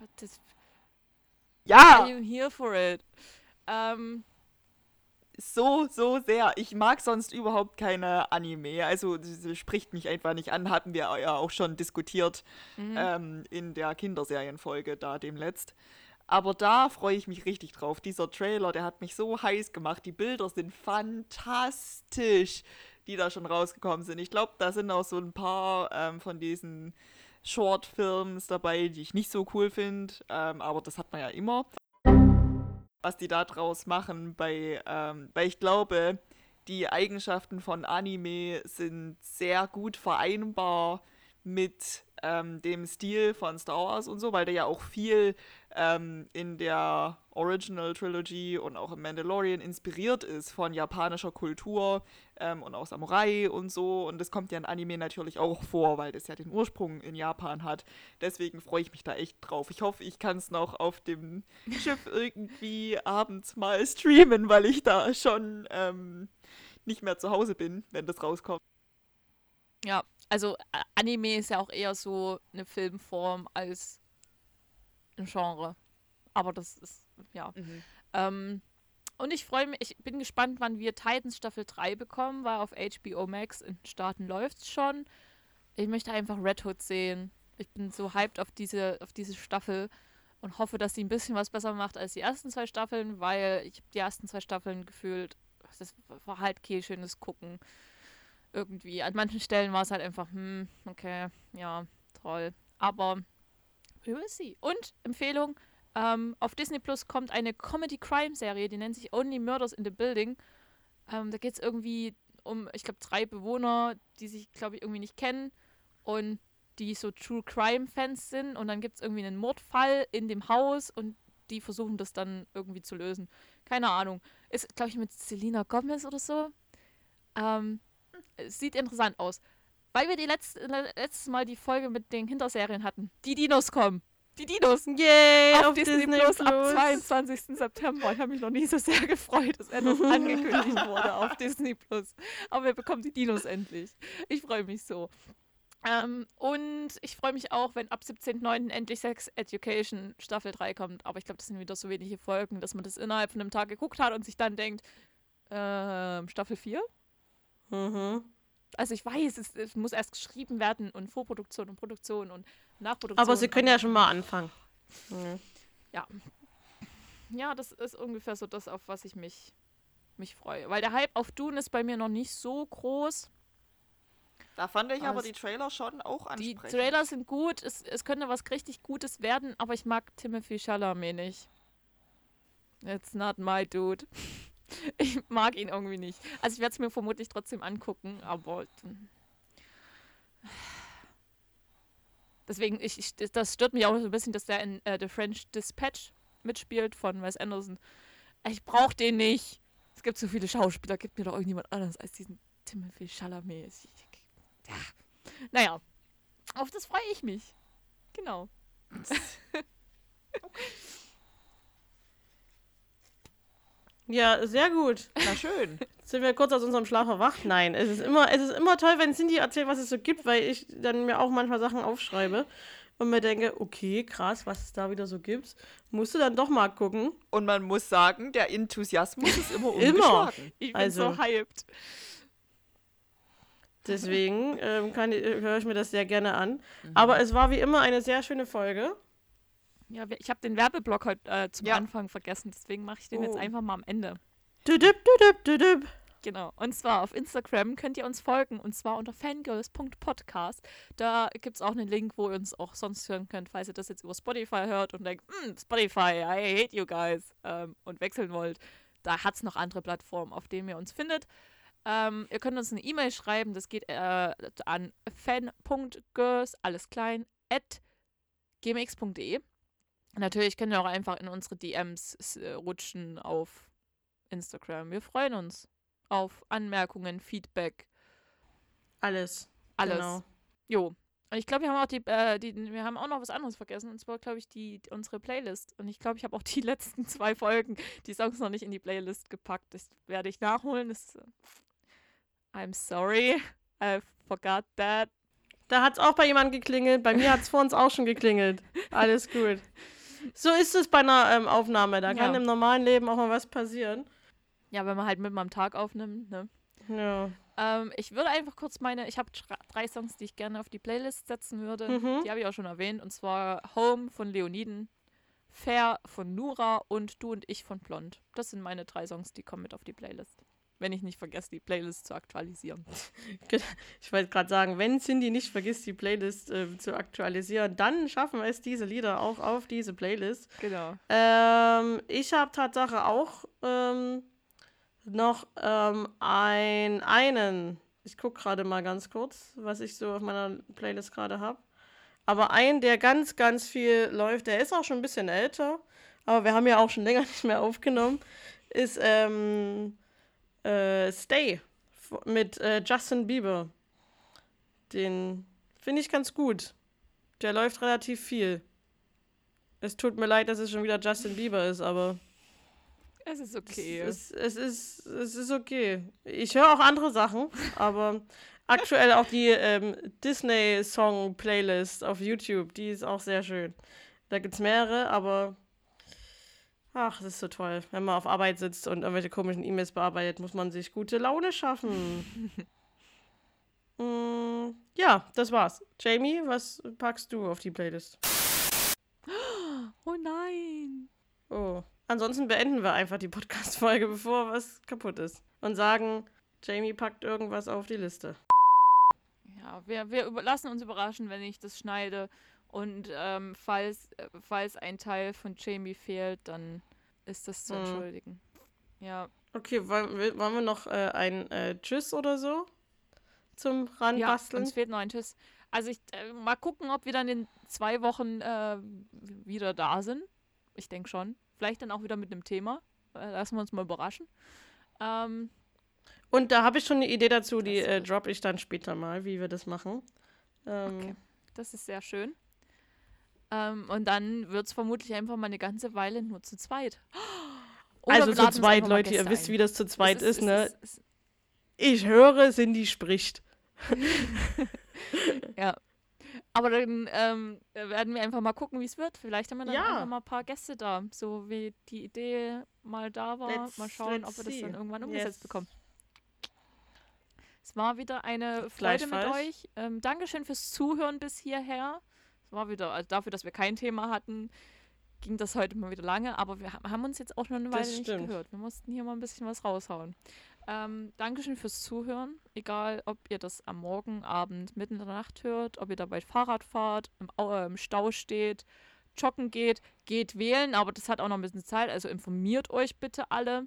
Was, das, Ja, are you here for it? Ähm, so, so sehr. Ich mag sonst überhaupt keine Anime. Also, das spricht mich einfach nicht an. Hatten wir ja auch schon diskutiert mhm. ähm, in der Kinderserienfolge da demletzt. Aber da freue ich mich richtig drauf. Dieser Trailer, der hat mich so heiß gemacht. Die Bilder sind fantastisch, die da schon rausgekommen sind. Ich glaube, da sind auch so ein paar ähm, von diesen Short-Films dabei, die ich nicht so cool finde. Ähm, aber das hat man ja immer. Was die da draus machen, bei, ähm, weil ich glaube, die Eigenschaften von Anime sind sehr gut vereinbar mit ähm, dem Stil von Star Wars und so, weil der ja auch viel ähm, in der Original Trilogy und auch im Mandalorian inspiriert ist von japanischer Kultur ähm, und auch Samurai und so. Und das kommt ja in Anime natürlich auch vor, weil das ja den Ursprung in Japan hat. Deswegen freue ich mich da echt drauf. Ich hoffe, ich kann es noch auf dem Schiff [LAUGHS] irgendwie abends mal streamen, weil ich da schon ähm, nicht mehr zu Hause bin, wenn das rauskommt. Ja, also Anime ist ja auch eher so eine Filmform als ein Genre. Aber das ist, ja. Mhm. Ähm, und ich freue mich, ich bin gespannt, wann wir Titans Staffel 3 bekommen, weil auf HBO Max in den Staaten läuft es schon. Ich möchte einfach Red Hood sehen. Ich bin so hyped auf diese, auf diese Staffel und hoffe, dass sie ein bisschen was besser macht als die ersten zwei Staffeln, weil ich habe die ersten zwei Staffeln gefühlt, das war halt kein schönes Gucken irgendwie. An manchen Stellen war es halt einfach, hm, okay, ja, toll. Aber we will see. Und Empfehlung: ähm, Auf Disney Plus kommt eine Comedy-Crime-Serie, die nennt sich Only Murders in the Building. Ähm, da geht es irgendwie um, ich glaube, drei Bewohner, die sich, glaube ich, irgendwie nicht kennen und die so True Crime-Fans sind. Und dann gibt es irgendwie einen Mordfall in dem Haus und die versuchen das dann irgendwie zu lösen. Keine Ahnung. Ist, glaube ich, mit Selena Gomez oder so. Ähm, es sieht interessant aus. Weil wir die letzte, letztes Mal die Folge mit den Hinterserien hatten. Die Dinos kommen. Die Dinos. Yay, auf, auf Disney, Disney Plus, Plus ab 22. September. Ich habe mich noch nie so sehr gefreut, dass etwas [LAUGHS] angekündigt wurde auf Disney Plus. Aber wir bekommen die Dinos endlich. Ich freue mich so. Ähm, und ich freue mich auch, wenn ab 17.09. endlich Sex Education Staffel 3 kommt. Aber ich glaube, das sind wieder so wenige Folgen, dass man das innerhalb von einem Tag geguckt hat und sich dann denkt, äh, Staffel 4? Mhm. Also ich weiß, es, es, muss erst geschrieben werden und Vorproduktion und Produktion und Nachproduktion. Aber Sie können ja schon mal anfangen. Mhm. Ja. Ja, das ist ungefähr so das, auf was ich mich, mich freue. Weil der Hype auf Dune ist bei mir noch nicht so groß. Da fand ich also aber die Trailer schon auch ansprechend. Die Trailer sind gut, es, es könnte was richtig Gutes werden, aber ich mag Timothy Chalamet nicht. It's not my dude. [LAUGHS] [LAUGHS] Ich mag ihn irgendwie nicht. Also ich werde es mir vermutlich trotzdem angucken, aber deswegen, ich, ich, das stört mich auch so ein bisschen, dass der in äh, The French Dispatch mitspielt von Wes Anderson. Ich brauche den nicht. Es gibt so viele Schauspieler, gibt mir doch irgendjemand anderes als diesen Timothy Chalamet. Ja. Naja, auf das freue ich mich. Genau. [LAUGHS] okay. Ja, sehr gut. Na schön. [LAUGHS] Sind wir kurz aus unserem Schlaf erwacht? Nein. Es ist immer, es ist immer toll, wenn Cindy erzählt, was es so gibt, weil ich dann mir auch manchmal Sachen aufschreibe und mir denke, okay, krass, was es da wieder so gibt. Musst du dann doch mal gucken. Und man muss sagen, der Enthusiasmus ist immer [LAUGHS] Immer. Ich bin also, so hyped. Deswegen ähm, höre ich mir das sehr gerne an. Mhm. Aber es war wie immer eine sehr schöne Folge. Ja, ich habe den Werbeblock heute äh, zum ja. Anfang vergessen, deswegen mache ich den oh. jetzt einfach mal am Ende. Düdüb, düdüb, düdüb. Genau. Und zwar auf Instagram könnt ihr uns folgen und zwar unter fangirls.podcast. Da gibt es auch einen Link, wo ihr uns auch sonst hören könnt, falls ihr das jetzt über Spotify hört und denkt, hm, Spotify, I hate you guys ähm, und wechseln wollt. Da hat es noch andere Plattformen, auf denen ihr uns findet. Ähm, ihr könnt uns eine E-Mail schreiben, das geht äh, an fan.girls, alles klein, at gmx.de. Natürlich könnt ihr auch einfach in unsere DMs äh, rutschen auf Instagram. Wir freuen uns auf Anmerkungen, Feedback. Alles. Alles. Genau. Jo. Und ich glaube, wir haben auch die, äh, die, wir haben auch noch was anderes vergessen. Und zwar, glaube ich, die, unsere Playlist. Und ich glaube, ich habe auch die [LAUGHS] letzten zwei Folgen, die Songs noch nicht in die Playlist gepackt. Das werde ich nachholen. Das, uh, I'm sorry. I forgot that. Da hat es auch bei jemandem geklingelt. Bei mir hat es vor uns auch schon geklingelt. Alles gut. [LAUGHS] So ist es bei einer ähm, Aufnahme. Da kann im normalen Leben auch mal was passieren. Ja, wenn man halt mitten am Tag aufnimmt, ne? Ja. Ähm, ich würde einfach kurz meine, ich habe drei Songs, die ich gerne auf die Playlist setzen würde. Mhm. Die habe ich auch schon erwähnt. Und zwar Home von Leoniden, Fair von Nura und Du und ich von Blond. Das sind meine drei Songs, die kommen mit auf die Playlist wenn ich nicht vergesse, die Playlist zu aktualisieren. [LAUGHS] Ich wollte gerade sagen, wenn Cindy nicht vergisst, die Playlist äh, zu aktualisieren, dann schaffen wir es diese Lieder auch auf diese Playlist. Genau. Ähm, ich habe Tatsache auch ähm, noch ähm, ein, einen, ich gucke gerade mal ganz kurz, was ich so auf meiner Playlist gerade habe. Aber ein, der ganz, ganz viel läuft, der ist auch schon ein bisschen älter, aber wir haben ja auch schon länger [LAUGHS] nicht mehr aufgenommen, ist ähm, äh, Stay mit äh, Justin Bieber. Den finde ich ganz gut. Der läuft relativ viel. Es tut mir leid, dass es schon wieder Justin Bieber ist, aber Es ist okay. es, es, ist, es ist okay. Ich höre auch andere Sachen, [LAUGHS] aber aktuell auch die ähm, Disney-Song-Playlist auf YouTube, die ist auch sehr schön. Da gibt es mehrere, aber ach, das ist so toll. Wenn man auf Arbeit sitzt und irgendwelche komischen E-Mails bearbeitet, muss man sich gute Laune schaffen. [LAUGHS] mm, ja, das war's. Jamie, was packst du auf die Playlist? [GASPS] oh nein. Oh. Ansonsten beenden wir einfach die Podcast-Folge, bevor was kaputt ist. Und sagen, Jamie packt irgendwas auf die Liste. Ja, wir, wir lassen uns überraschen, wenn ich das schneide. Und ähm, falls, äh, falls ein Teil von Jamie fehlt, dann ist das zu Mhm. entschuldigen. Ja, Okay, wollen wir, wollen wir noch äh, ein äh, Tschüss oder so zum ja Ranbasteln? uns fehlt noch ein Tschüss. Also ich äh, mal gucken, ob wir dann in zwei Wochen äh, wieder da sind. Ich denke schon. Vielleicht dann auch wieder mit einem Thema. Äh, lassen wir uns mal überraschen. Ähm, Und da habe ich schon eine Idee dazu, die droppe ich dann später mal, wie wir das machen. Ähm, Okay. das ist sehr schön. Ähm, und dann wird es vermutlich einfach mal eine ganze Weile nur zu zweit. [GASPS] Oder Also zu zweit, Leute, ihr wisst, wie das zu zweit Es ist, ne? es es Ich höre, Cindy spricht. [LAUGHS] Ja. Aber dann ähm, werden wir einfach mal gucken, wie es wird. Vielleicht haben wir dann Ja. einfach mal ein paar Gäste da. So wie die Idee mal da war. Let's- mal schauen, ob wir das see. dann irgendwann umgesetzt Yes. bekommen. Es war wieder eine Freude mit euch. Ähm, Dankeschön fürs Zuhören bis hierher. War wieder, also dafür, dass wir kein Thema hatten, ging das heute mal wieder lange. Aber wir ha- haben uns jetzt auch schon eine Weile nicht gehört. Wir mussten hier mal ein bisschen was raushauen. Ähm, Dankeschön fürs Zuhören. Egal, ob ihr das am Morgen, Abend, mitten in der Nacht hört, ob ihr dabei Fahrrad fahrt, im, äh, im Stau steht, joggen geht, geht wählen, aber das hat auch noch ein bisschen Zeit. Also informiert euch bitte alle.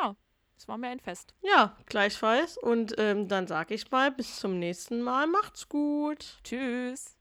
Ja, es war mir ein Fest. Ja, gleichfalls. Und ähm, dann sage ich mal, bis zum nächsten Mal. Macht's gut. Tschüss.